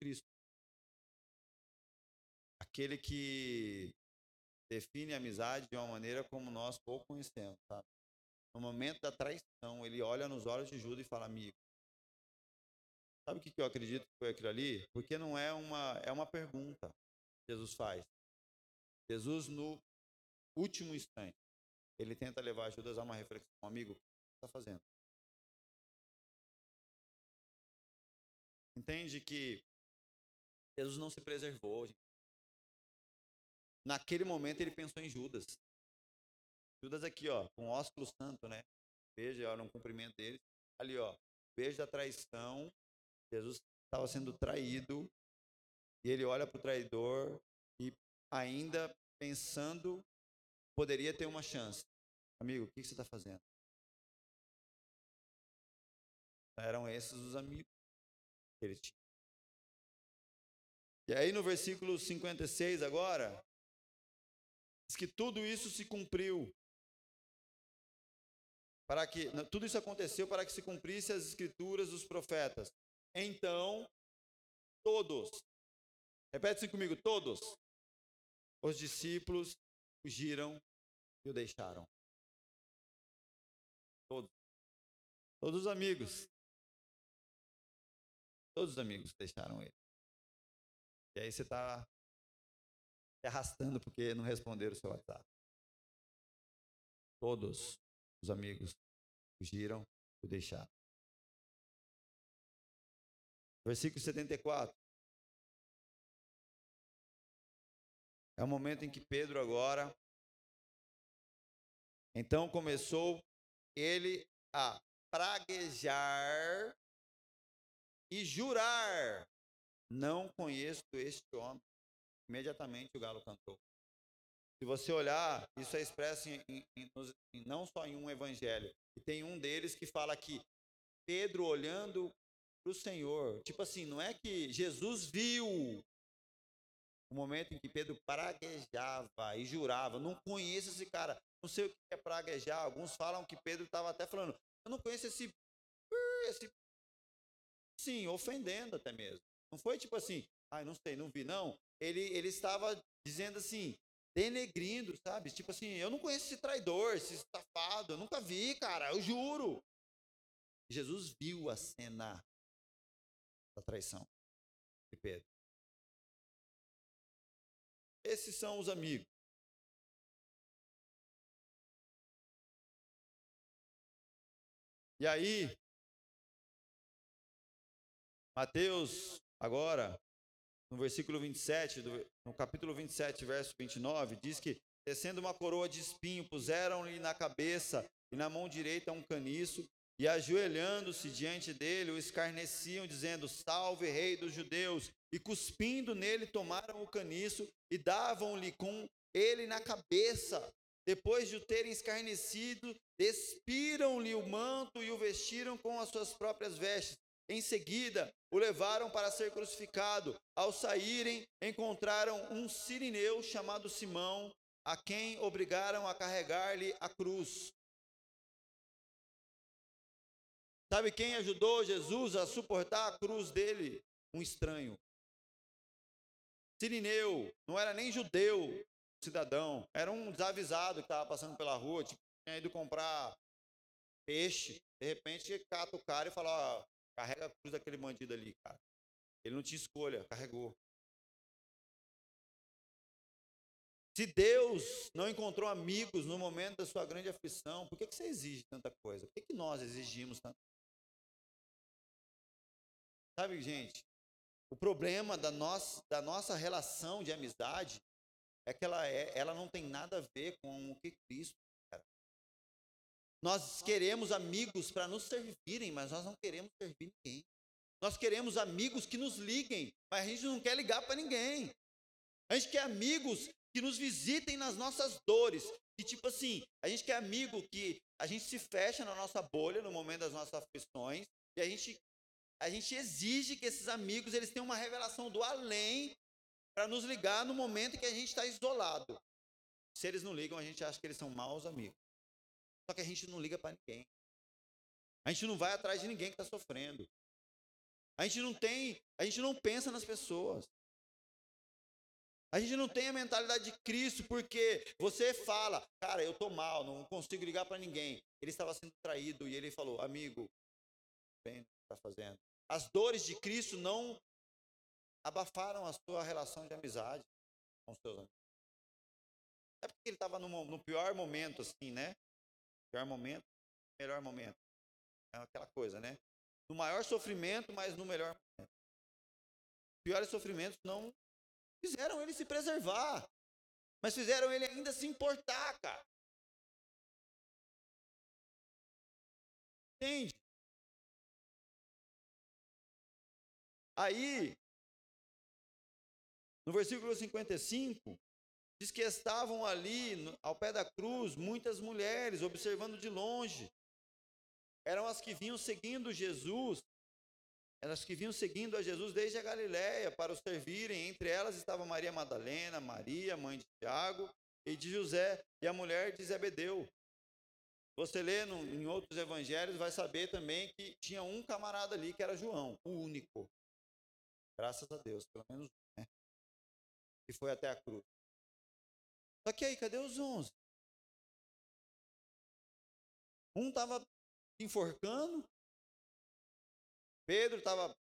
Cristo. Aquele que define a amizade de uma maneira como nós pouco conhecemos, sabe? No momento da traição, ele olha nos olhos de Judas e fala: Amigo. Sabe o que eu acredito que foi aquilo ali? Porque não é uma, é uma pergunta que Jesus faz. Jesus, no último instante, ele tenta levar Judas a uma reflexão. Amigo, o que você está fazendo? Entende que Jesus não se preservou. Gente. Naquele momento ele pensou em Judas. Judas aqui, ó, com ósculo santo, né? Veja, olha um cumprimento dele. Ali, ó, beijo da traição. Jesus estava sendo traído e ele olha para o traidor e ainda pensando poderia ter uma chance. Amigo, o que você está fazendo? Eram esses os amigos que ele tinha. E aí no versículo 56 agora, diz que tudo isso se cumpriu para que tudo isso aconteceu para que se cumprisse as escrituras dos profetas. Então, todos, repete-se comigo, todos, os discípulos fugiram e o deixaram. Todos. Todos os amigos. Todos os amigos deixaram ele. E aí você está se arrastando porque não responderam o seu WhatsApp. Todos os amigos fugiram e o deixaram. Versículo 74. É o momento em que Pedro agora. Então começou ele a praguejar e jurar: Não conheço este homem. Imediatamente o galo cantou. Se você olhar, isso é expresso em, em, em, não só em um evangelho. E tem um deles que fala que Pedro olhando para o Senhor. Tipo assim, não é que Jesus viu o momento em que Pedro praguejava e jurava. Não conheço esse cara. Não sei o que é praguejar. Alguns falam que Pedro estava até falando. Eu não conheço esse. esse sim, ofendendo até mesmo. Não foi tipo assim, ai, ah, não sei, não vi. Não. Ele, ele estava dizendo assim: denegrindo, sabe? Tipo assim, eu não conheço esse traidor, esse safado, eu nunca vi, cara, eu juro. Jesus viu a cena da traição de Pedro. Esses são os amigos. E aí, Mateus, agora, no versículo 27, do, no capítulo 27, verso 29, diz que, descendo uma coroa de espinho, puseram-lhe na cabeça e na mão direita um caniço, e ajoelhando-se diante dele, o escarneciam, dizendo: Salve, rei dos judeus! E cuspindo nele, tomaram o caniço e davam-lhe com ele na cabeça. Depois de o terem escarnecido, despiram-lhe o manto e o vestiram com as suas próprias vestes. Em seguida, o levaram para ser crucificado. Ao saírem, encontraram um sirineu chamado Simão, a quem obrigaram a carregar-lhe a cruz. Sabe quem ajudou Jesus a suportar a cruz dele? Um estranho. Sirineu, não era nem judeu, cidadão. Era um desavisado que estava passando pela rua, tipo, tinha ido comprar peixe. De repente, cata o cara e fala: ó, carrega a cruz daquele bandido ali, cara. Ele não tinha escolha, carregou. Se Deus não encontrou amigos no momento da sua grande aflição, por que, que você exige tanta coisa? Por que, que nós exigimos tanto? Sabe, gente, o problema da nossa, da nossa relação de amizade é que ela, é, ela não tem nada a ver com o que Cristo. Nós queremos amigos para nos servirem, mas nós não queremos servir ninguém. Nós queremos amigos que nos liguem, mas a gente não quer ligar para ninguém. A gente quer amigos que nos visitem nas nossas dores. Que tipo assim, a gente quer amigo que a gente se fecha na nossa bolha no momento das nossas aflições e a gente a gente exige que esses amigos eles tenham uma revelação do além para nos ligar no momento que a gente está isolado. Se eles não ligam, a gente acha que eles são maus amigos. Só que a gente não liga para ninguém. A gente não vai atrás de ninguém que está sofrendo. A gente não tem, a gente não pensa nas pessoas. A gente não tem a mentalidade de Cristo, porque você fala, cara, eu tô mal, não consigo ligar para ninguém. Ele estava sendo traído e ele falou, amigo, bem, está fazendo. As dores de Cristo não abafaram a sua relação de amizade com os seus amigos. É porque ele estava no, no, pior momento, assim, né? Pior momento, melhor momento. É aquela coisa, né? No maior sofrimento, mas no melhor momento. Piores sofrimentos não Fizeram ele se preservar. Mas fizeram ele ainda se importar, cara. Entende? Aí, no versículo 55, diz que estavam ali ao pé da cruz muitas mulheres observando de longe. Eram as que vinham seguindo Jesus elas que vinham seguindo a Jesus desde a Galiléia para o servirem. Entre elas estava Maria Madalena, Maria, mãe de Tiago e de José, e a mulher de Zebedeu. Você lê no, em outros evangelhos, vai saber também que tinha um camarada ali que era João, o único. Graças a Deus, pelo menos um, né? Que foi até a cruz. Só que aí, cadê os onze? Um estava enforcando, Pedro estava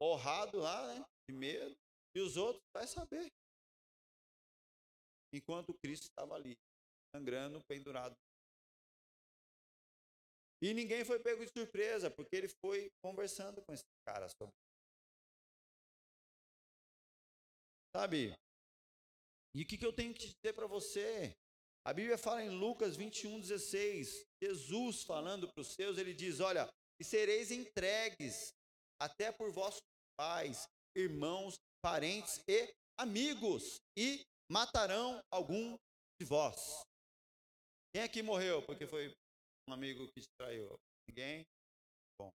borrado lá, né? De medo. E os outros, vai saber. Enquanto Cristo estava ali, sangrando, pendurado. E ninguém foi pego de surpresa, porque ele foi conversando com esse cara sobre. Sabe? E o que, que eu tenho que dizer para você? A Bíblia fala em Lucas 21, 16. Jesus falando para os seus, ele diz: Olha, e sereis entregues até por vossos pais, irmãos, parentes e amigos, e matarão algum de vós. Quem aqui morreu porque foi um amigo que te traiu? Ninguém? Bom.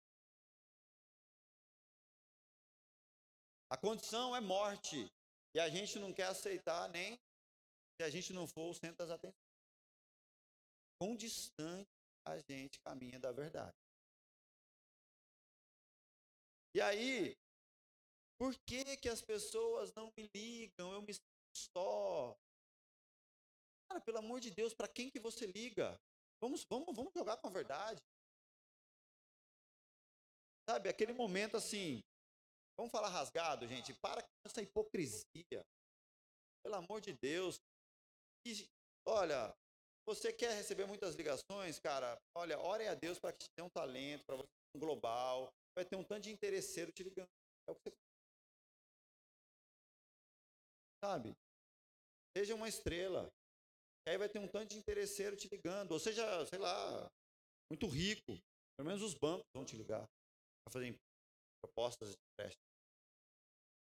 A condição é morte. E a gente não quer aceitar nem se a gente não for o centro das atenções. Quão distante a gente caminha da verdade. E aí, por que, que as pessoas não me ligam? Eu me sinto só. Cara, pelo amor de Deus, para quem que você liga? Vamos, vamos, vamos jogar com a verdade. Sabe, aquele momento assim, vamos falar rasgado, gente, para com essa hipocrisia. Pelo amor de Deus. E, olha, você quer receber muitas ligações, cara? Olha, ore a Deus para que te dê um talento, para você um global, vai ter um tanto de interesseiro te ligando. É o que você... Sabe? Seja uma estrela. Aí vai ter um tanto de interesseiro te ligando. Ou seja, sei lá, muito rico. Pelo menos os bancos vão te ligar para fazer propostas de empréstimo.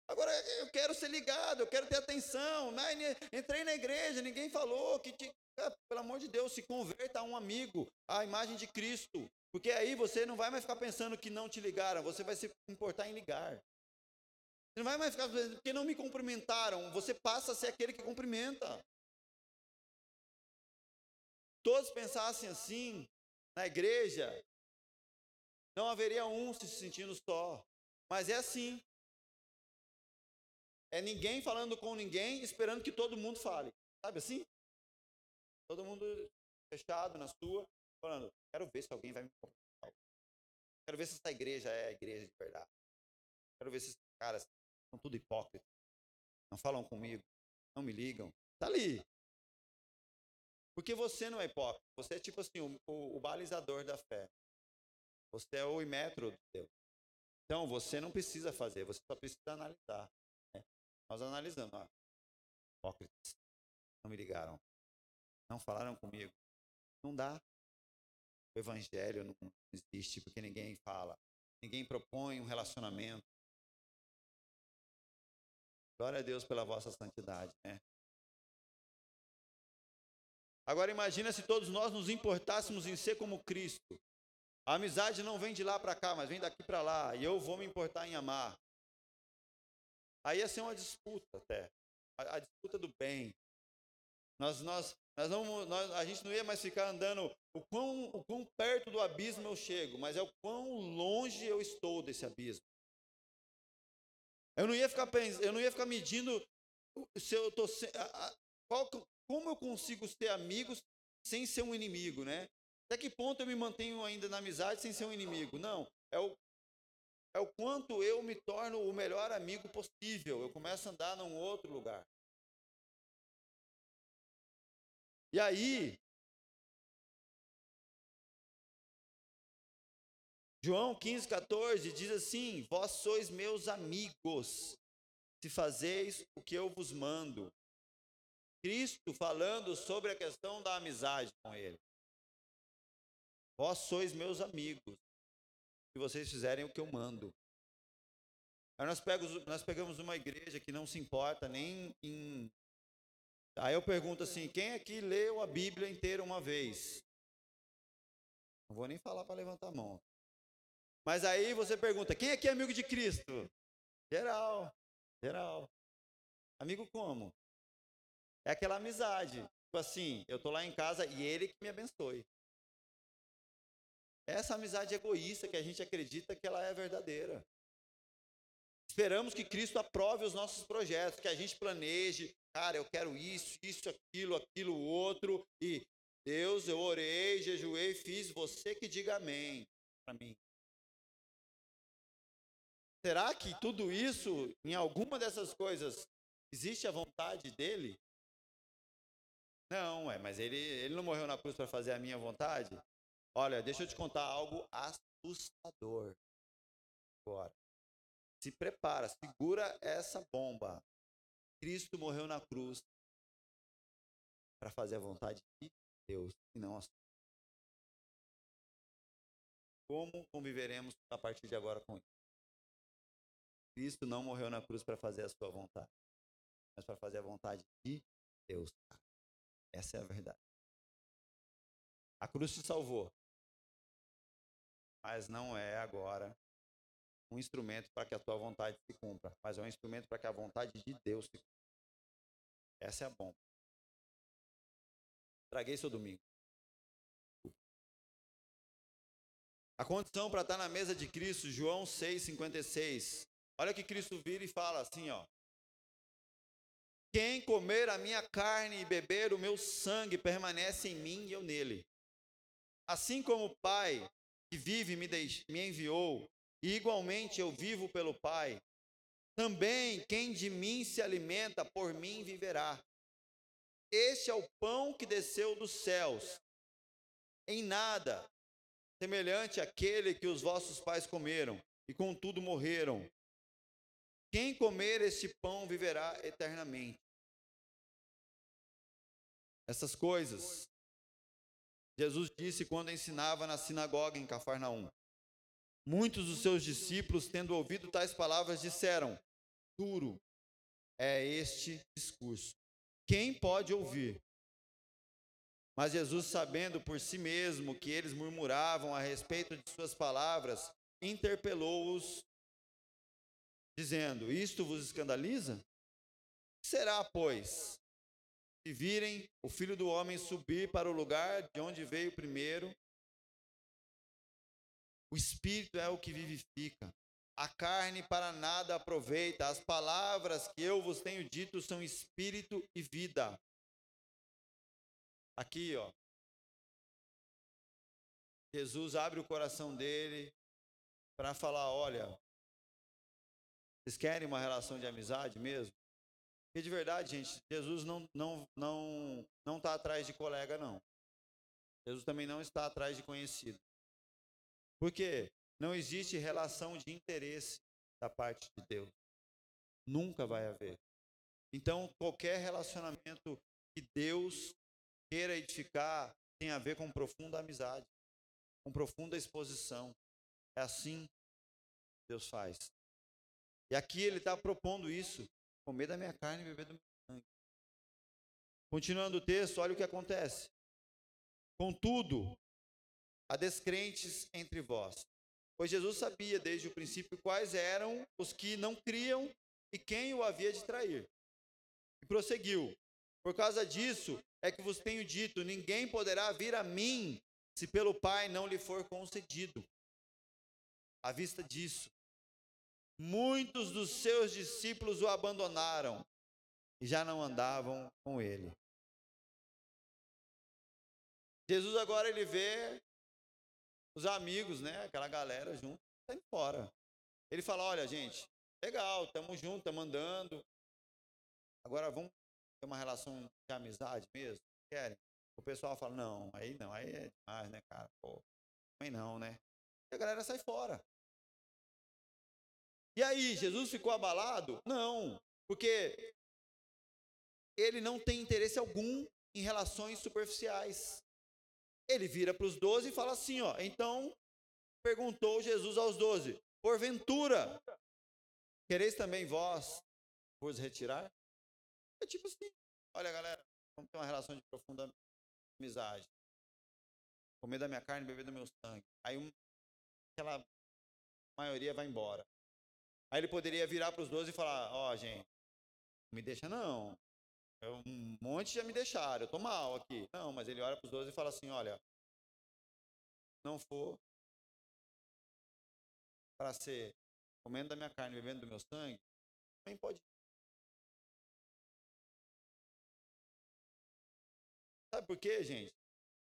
Agora, eu quero ser ligado, eu quero ter atenção. Né? Entrei na igreja, ninguém falou que, te... pelo amor de Deus, se converta a um amigo, à imagem de Cristo. Porque aí você não vai mais ficar pensando que não te ligaram, você vai se importar em ligar. Você não vai mais ficar pensando que não me cumprimentaram, você passa a ser aquele que cumprimenta. Todos pensassem assim na igreja, não haveria um se sentindo só. Mas é assim. É ninguém falando com ninguém, esperando que todo mundo fale. Sabe assim? Todo mundo fechado na sua, falando, quero ver se alguém vai me Quero ver se essa igreja é a igreja de verdade. Quero ver se esses caras são tudo hipócritas. Não falam comigo, não me ligam. Tá ali. Porque você não é hipócrita. Você é tipo assim, o, o, o balizador da fé. Você é o imetro de Deus. Então, você não precisa fazer, você só precisa analisar. Nós analisamos. Ó, hipócritas. Não me ligaram. Não falaram comigo. Não dá. O evangelho não existe porque ninguém fala. Ninguém propõe um relacionamento. Glória a Deus pela vossa santidade, né? Agora imagina se todos nós nos importássemos em ser como Cristo. A amizade não vem de lá para cá, mas vem daqui para lá. E eu vou me importar em amar. Aí ia ser uma disputa até. A, a disputa do bem. Nós, nós, nós não, nós, a gente não ia mais ficar andando o quão, o quão perto do abismo eu chego, mas é o quão longe eu estou desse abismo. Eu não ia ficar eu não ia ficar medindo se eu tô qual, como eu consigo ser amigos sem ser um inimigo, né? Até que ponto eu me mantenho ainda na amizade sem ser um inimigo? Não, é o é o quanto eu me torno o melhor amigo possível. Eu começo a andar num outro lugar. E aí, João 15, 14 diz assim: Vós sois meus amigos, se fazeis o que eu vos mando. Cristo falando sobre a questão da amizade com Ele. Vós sois meus amigos, se vocês fizerem o que eu mando. Aí nós, pegamos, nós pegamos uma igreja que não se importa nem em Aí eu pergunto assim: quem aqui leu a Bíblia inteira uma vez? Não vou nem falar para levantar a mão. Mas aí você pergunta: quem aqui é amigo de Cristo? Geral, geral. Amigo como? É aquela amizade. Tipo assim, eu tô lá em casa e ele que me abençoe. Essa amizade egoísta que a gente acredita que ela é verdadeira. Esperamos que Cristo aprove os nossos projetos, que a gente planeje, cara, eu quero isso, isso, aquilo, aquilo, outro, e Deus, eu orei, jejuei, fiz, você que diga amém para mim. Será que tudo isso, em alguma dessas coisas, existe a vontade dele? Não, é, mas ele, ele não morreu na cruz para fazer a minha vontade? Olha, deixa eu te contar algo assustador. Agora. Se prepara, segura essa bomba. Cristo morreu na cruz para fazer a vontade de Deus e não a sua. Como conviveremos a partir de agora com isso? Cristo não morreu na cruz para fazer a sua vontade, mas para fazer a vontade de Deus. Essa é a verdade. A cruz te salvou, mas não é agora um instrumento para que a tua vontade se cumpra, mas é um instrumento para que a vontade de Deus se cumpra. Essa é a bomba. Traguei seu domingo. A condição para estar na mesa de Cristo, João 6,56. Olha que Cristo vira e fala assim, ó. Quem comer a minha carne e beber o meu sangue permanece em mim e eu nele. Assim como o Pai que vive me, me enviou, e igualmente eu vivo pelo Pai. Também quem de mim se alimenta, por mim viverá. Este é o pão que desceu dos céus. Em nada semelhante àquele que os vossos pais comeram e contudo morreram. Quem comer este pão viverá eternamente. Essas coisas Jesus disse quando ensinava na sinagoga em Cafarnaum. Muitos dos seus discípulos, tendo ouvido tais palavras, disseram: Duro é este discurso. Quem pode ouvir? Mas Jesus, sabendo por si mesmo que eles murmuravam a respeito de suas palavras, interpelou-os, dizendo: Isto vos escandaliza? Será, pois, se virem o filho do homem subir para o lugar de onde veio primeiro, o espírito é o que vivifica. A carne para nada aproveita. As palavras que eu vos tenho dito são espírito e vida. Aqui, ó. Jesus abre o coração dele para falar, olha, vocês querem uma relação de amizade mesmo? Porque de verdade, gente, Jesus não não não não está atrás de colega não. Jesus também não está atrás de conhecido. Porque não existe relação de interesse da parte de Deus. Nunca vai haver. Então, qualquer relacionamento que Deus queira edificar tem a ver com profunda amizade, com profunda exposição. É assim que Deus faz. E aqui ele está propondo isso: comer da minha carne e beber do meu sangue. Continuando o texto, olha o que acontece. Contudo, há descrentes entre vós. Pois Jesus sabia desde o princípio quais eram os que não criam e quem o havia de trair. E prosseguiu: Por causa disso é que vos tenho dito: ninguém poderá vir a mim se pelo Pai não lhe for concedido. À vista disso, muitos dos seus discípulos o abandonaram e já não andavam com ele. Jesus agora ele vê os amigos, né, aquela galera junto, tá indo fora. Ele fala: "Olha, gente, legal, estamos juntos, estamos andando. Agora vamos ter uma relação de amizade mesmo? Querem?" O pessoal fala: "Não, aí não, aí é demais, né, cara? Pô, também não, né?" E a galera sai fora. E aí, Jesus ficou abalado? Não, porque ele não tem interesse algum em relações superficiais. Ele vira para os doze e fala assim: ó, então perguntou Jesus aos doze: porventura, quereis também vós vos retirar? É tipo assim: olha, galera, vamos ter uma relação de profunda amizade. Comer da minha carne, beber do meu sangue. Aí um, aquela maioria vai embora. Aí ele poderia virar para os doze e falar: ó, oh, gente, não me deixa não. Um monte já me deixaram, eu tô mal aqui. Não, mas ele olha para os doze e fala assim: olha, não for para ser comendo da minha carne, bebendo do meu sangue, também pode. Sabe por quê, gente?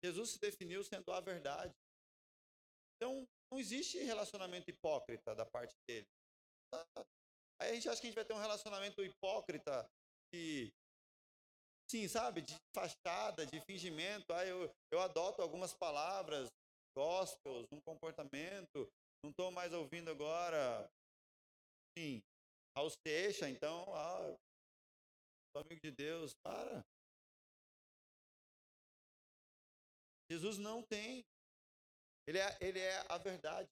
Jesus se definiu sendo a verdade. Então, não existe relacionamento hipócrita da parte dele. Aí a gente acha que a gente vai ter um relacionamento hipócrita e sim, sabe, de fachada, de fingimento. Aí eu, eu adoto algumas palavras gospels, um comportamento. Não estou mais ouvindo agora, sim, Raul então, ah, sou amigo de Deus, para. Jesus não tem. Ele é, ele é a verdade.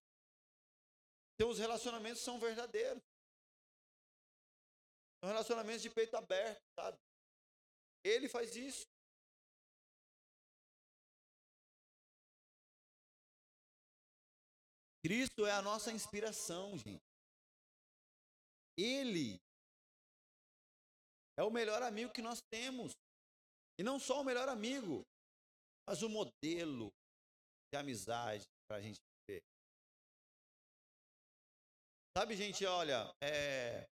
Então os relacionamentos são verdadeiros. São relacionamentos de peito aberto, sabe? Ele faz isso. Cristo é a nossa inspiração, gente. Ele é o melhor amigo que nós temos. E não só o melhor amigo, mas o modelo de amizade para a gente Sabe, gente, olha, é...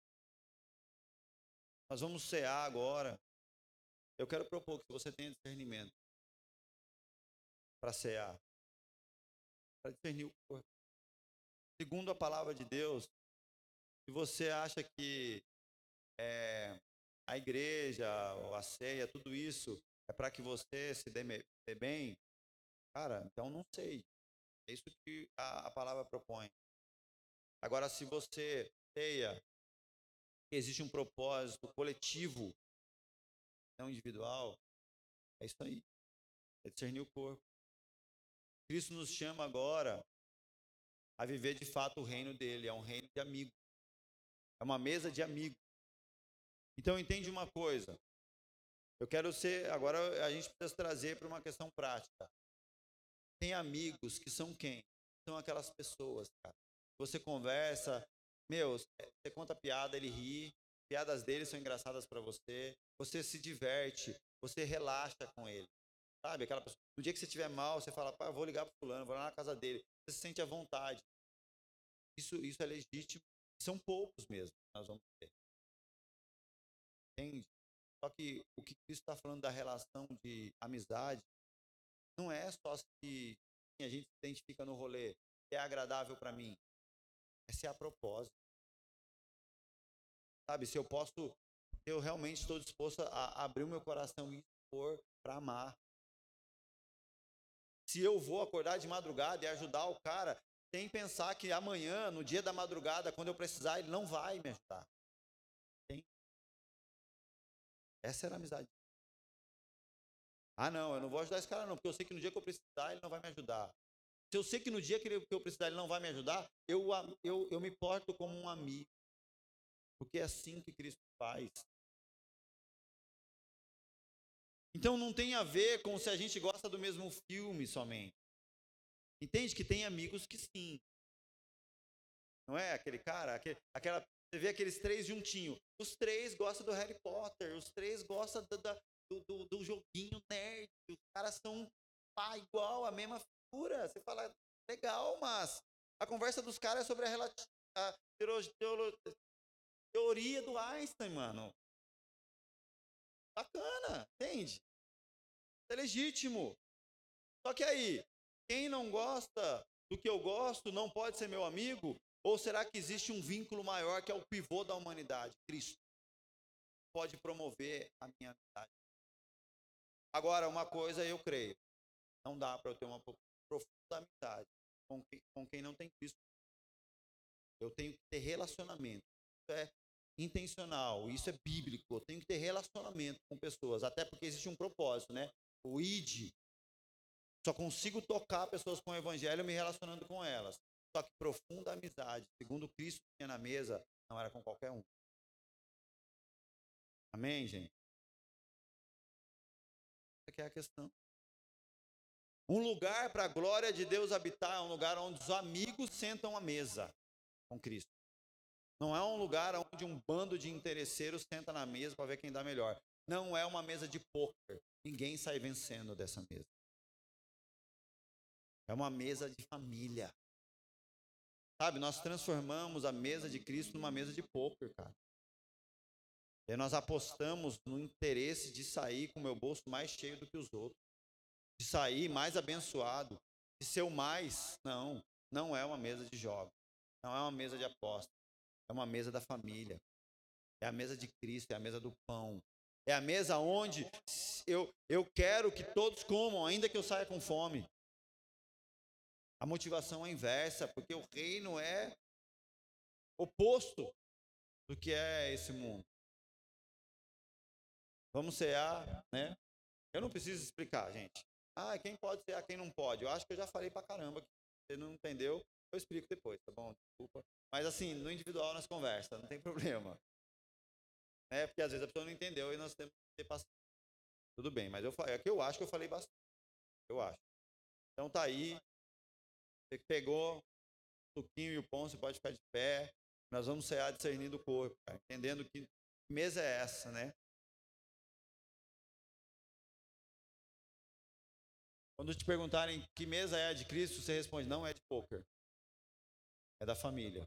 nós vamos cear agora. Eu quero propor que você tenha discernimento para cear, para discernir o corpo. Segundo a palavra de Deus, se você acha que é, a igreja, a ceia, tudo isso é para que você se dê, dê, bem, cara, então não sei. É isso que a, a palavra propõe. Agora, se você ceia, existe um propósito coletivo, não individual, é isso aí. É discernir o corpo. Cristo nos chama agora a viver de fato o reino dele, é um reino de amigo. É uma mesa de amigo. Então entende uma coisa. Eu quero ser, agora a gente precisa trazer para uma questão prática. Tem amigos que são quem? São aquelas pessoas, cara, você conversa, meu, você conta piada, ele ri, piadas dele são engraçadas para você, você se diverte, você relaxa com ele. Sabe? Aquela pessoa, no dia que você estiver mal, você fala, pá, vou ligar pro fulano, vou lá na casa dele. Você se sente à vontade. Isso, isso é legítimo. São poucos mesmo nós vamos ter. Entende? Só que o que Cristo está falando da relação de amizade não é só se a gente se identifica no rolê, é agradável para mim. É se a propósito. Sabe, se eu posso, eu realmente estou disposto a abrir o meu coração e expor para amar. Se eu vou acordar de madrugada e ajudar o cara, sem pensar que amanhã, no dia da madrugada, quando eu precisar, ele não vai me ajudar. Essa era a amizade. Ah, não, eu não vou ajudar esse cara, não, porque eu sei que no dia que eu precisar, ele não vai me ajudar. Se eu sei que no dia que eu precisar, ele não vai me ajudar, eu, eu, eu me porto como um amigo. Porque é assim que Cristo faz. Então não tem a ver com se a gente gosta do mesmo filme somente. Entende que tem amigos que sim. Não é aquele cara, aquele, aquela, você vê aqueles três juntinhos. Os três gostam do Harry Potter, os três gostam do, do, do, do joguinho nerd. Os caras são pá, igual, a mesma Você fala, legal, mas a conversa dos caras é sobre a, a teoria do Einstein, mano. Bacana, entende? É legítimo. Só que aí, quem não gosta do que eu gosto não pode ser meu amigo? Ou será que existe um vínculo maior que é o pivô da humanidade, Cristo? Pode promover a minha amizade. Agora, uma coisa eu creio: não dá para eu ter uma profunda amizade com quem, com quem não tem Cristo. Eu tenho que ter relacionamento. Isso é intencional, isso é bíblico. Eu tenho que ter relacionamento com pessoas, até porque existe um propósito, né? O ID. Só consigo tocar pessoas com o evangelho me relacionando com elas. Só que profunda amizade, segundo Cristo tinha na mesa, não era com qualquer um. Amém, gente? Essa é a questão. Um lugar para a glória de Deus habitar é um lugar onde os amigos sentam à mesa com Cristo. Não é um lugar onde um bando de interesseiros senta na mesa para ver quem dá melhor. Não é uma mesa de pôquer. Ninguém sai vencendo dessa mesa. É uma mesa de família. Sabe, nós transformamos a mesa de Cristo numa mesa de pôquer, cara. E nós apostamos no interesse de sair com o meu bolso mais cheio do que os outros. De sair mais abençoado. De ser o mais. Não, não é uma mesa de jogos. Não é uma mesa de aposta. É uma mesa da família. É a mesa de Cristo, é a mesa do pão. É a mesa onde eu, eu quero que todos comam, ainda que eu saia com fome. A motivação é inversa, porque o reino é oposto do que é esse mundo. Vamos cear, né? Eu não preciso explicar, gente. Ah, quem pode cear, quem não pode. Eu acho que eu já falei pra caramba. Você não entendeu? Eu explico depois, tá bom? Desculpa. Mas assim, no individual nós conversa, não tem [laughs] problema. É, porque às vezes a pessoa não entendeu e nós temos que ter paciência. Tudo bem, mas eu é que eu acho que eu falei bastante. Eu acho. Então tá aí. Você que pegou o suquinho e o pão, você pode ficar de pé. Nós vamos cear discernindo o corpo, cara, entendendo que mesa é essa, né? Quando te perguntarem que mesa é a de Cristo, você responde: não é de poker. É da família.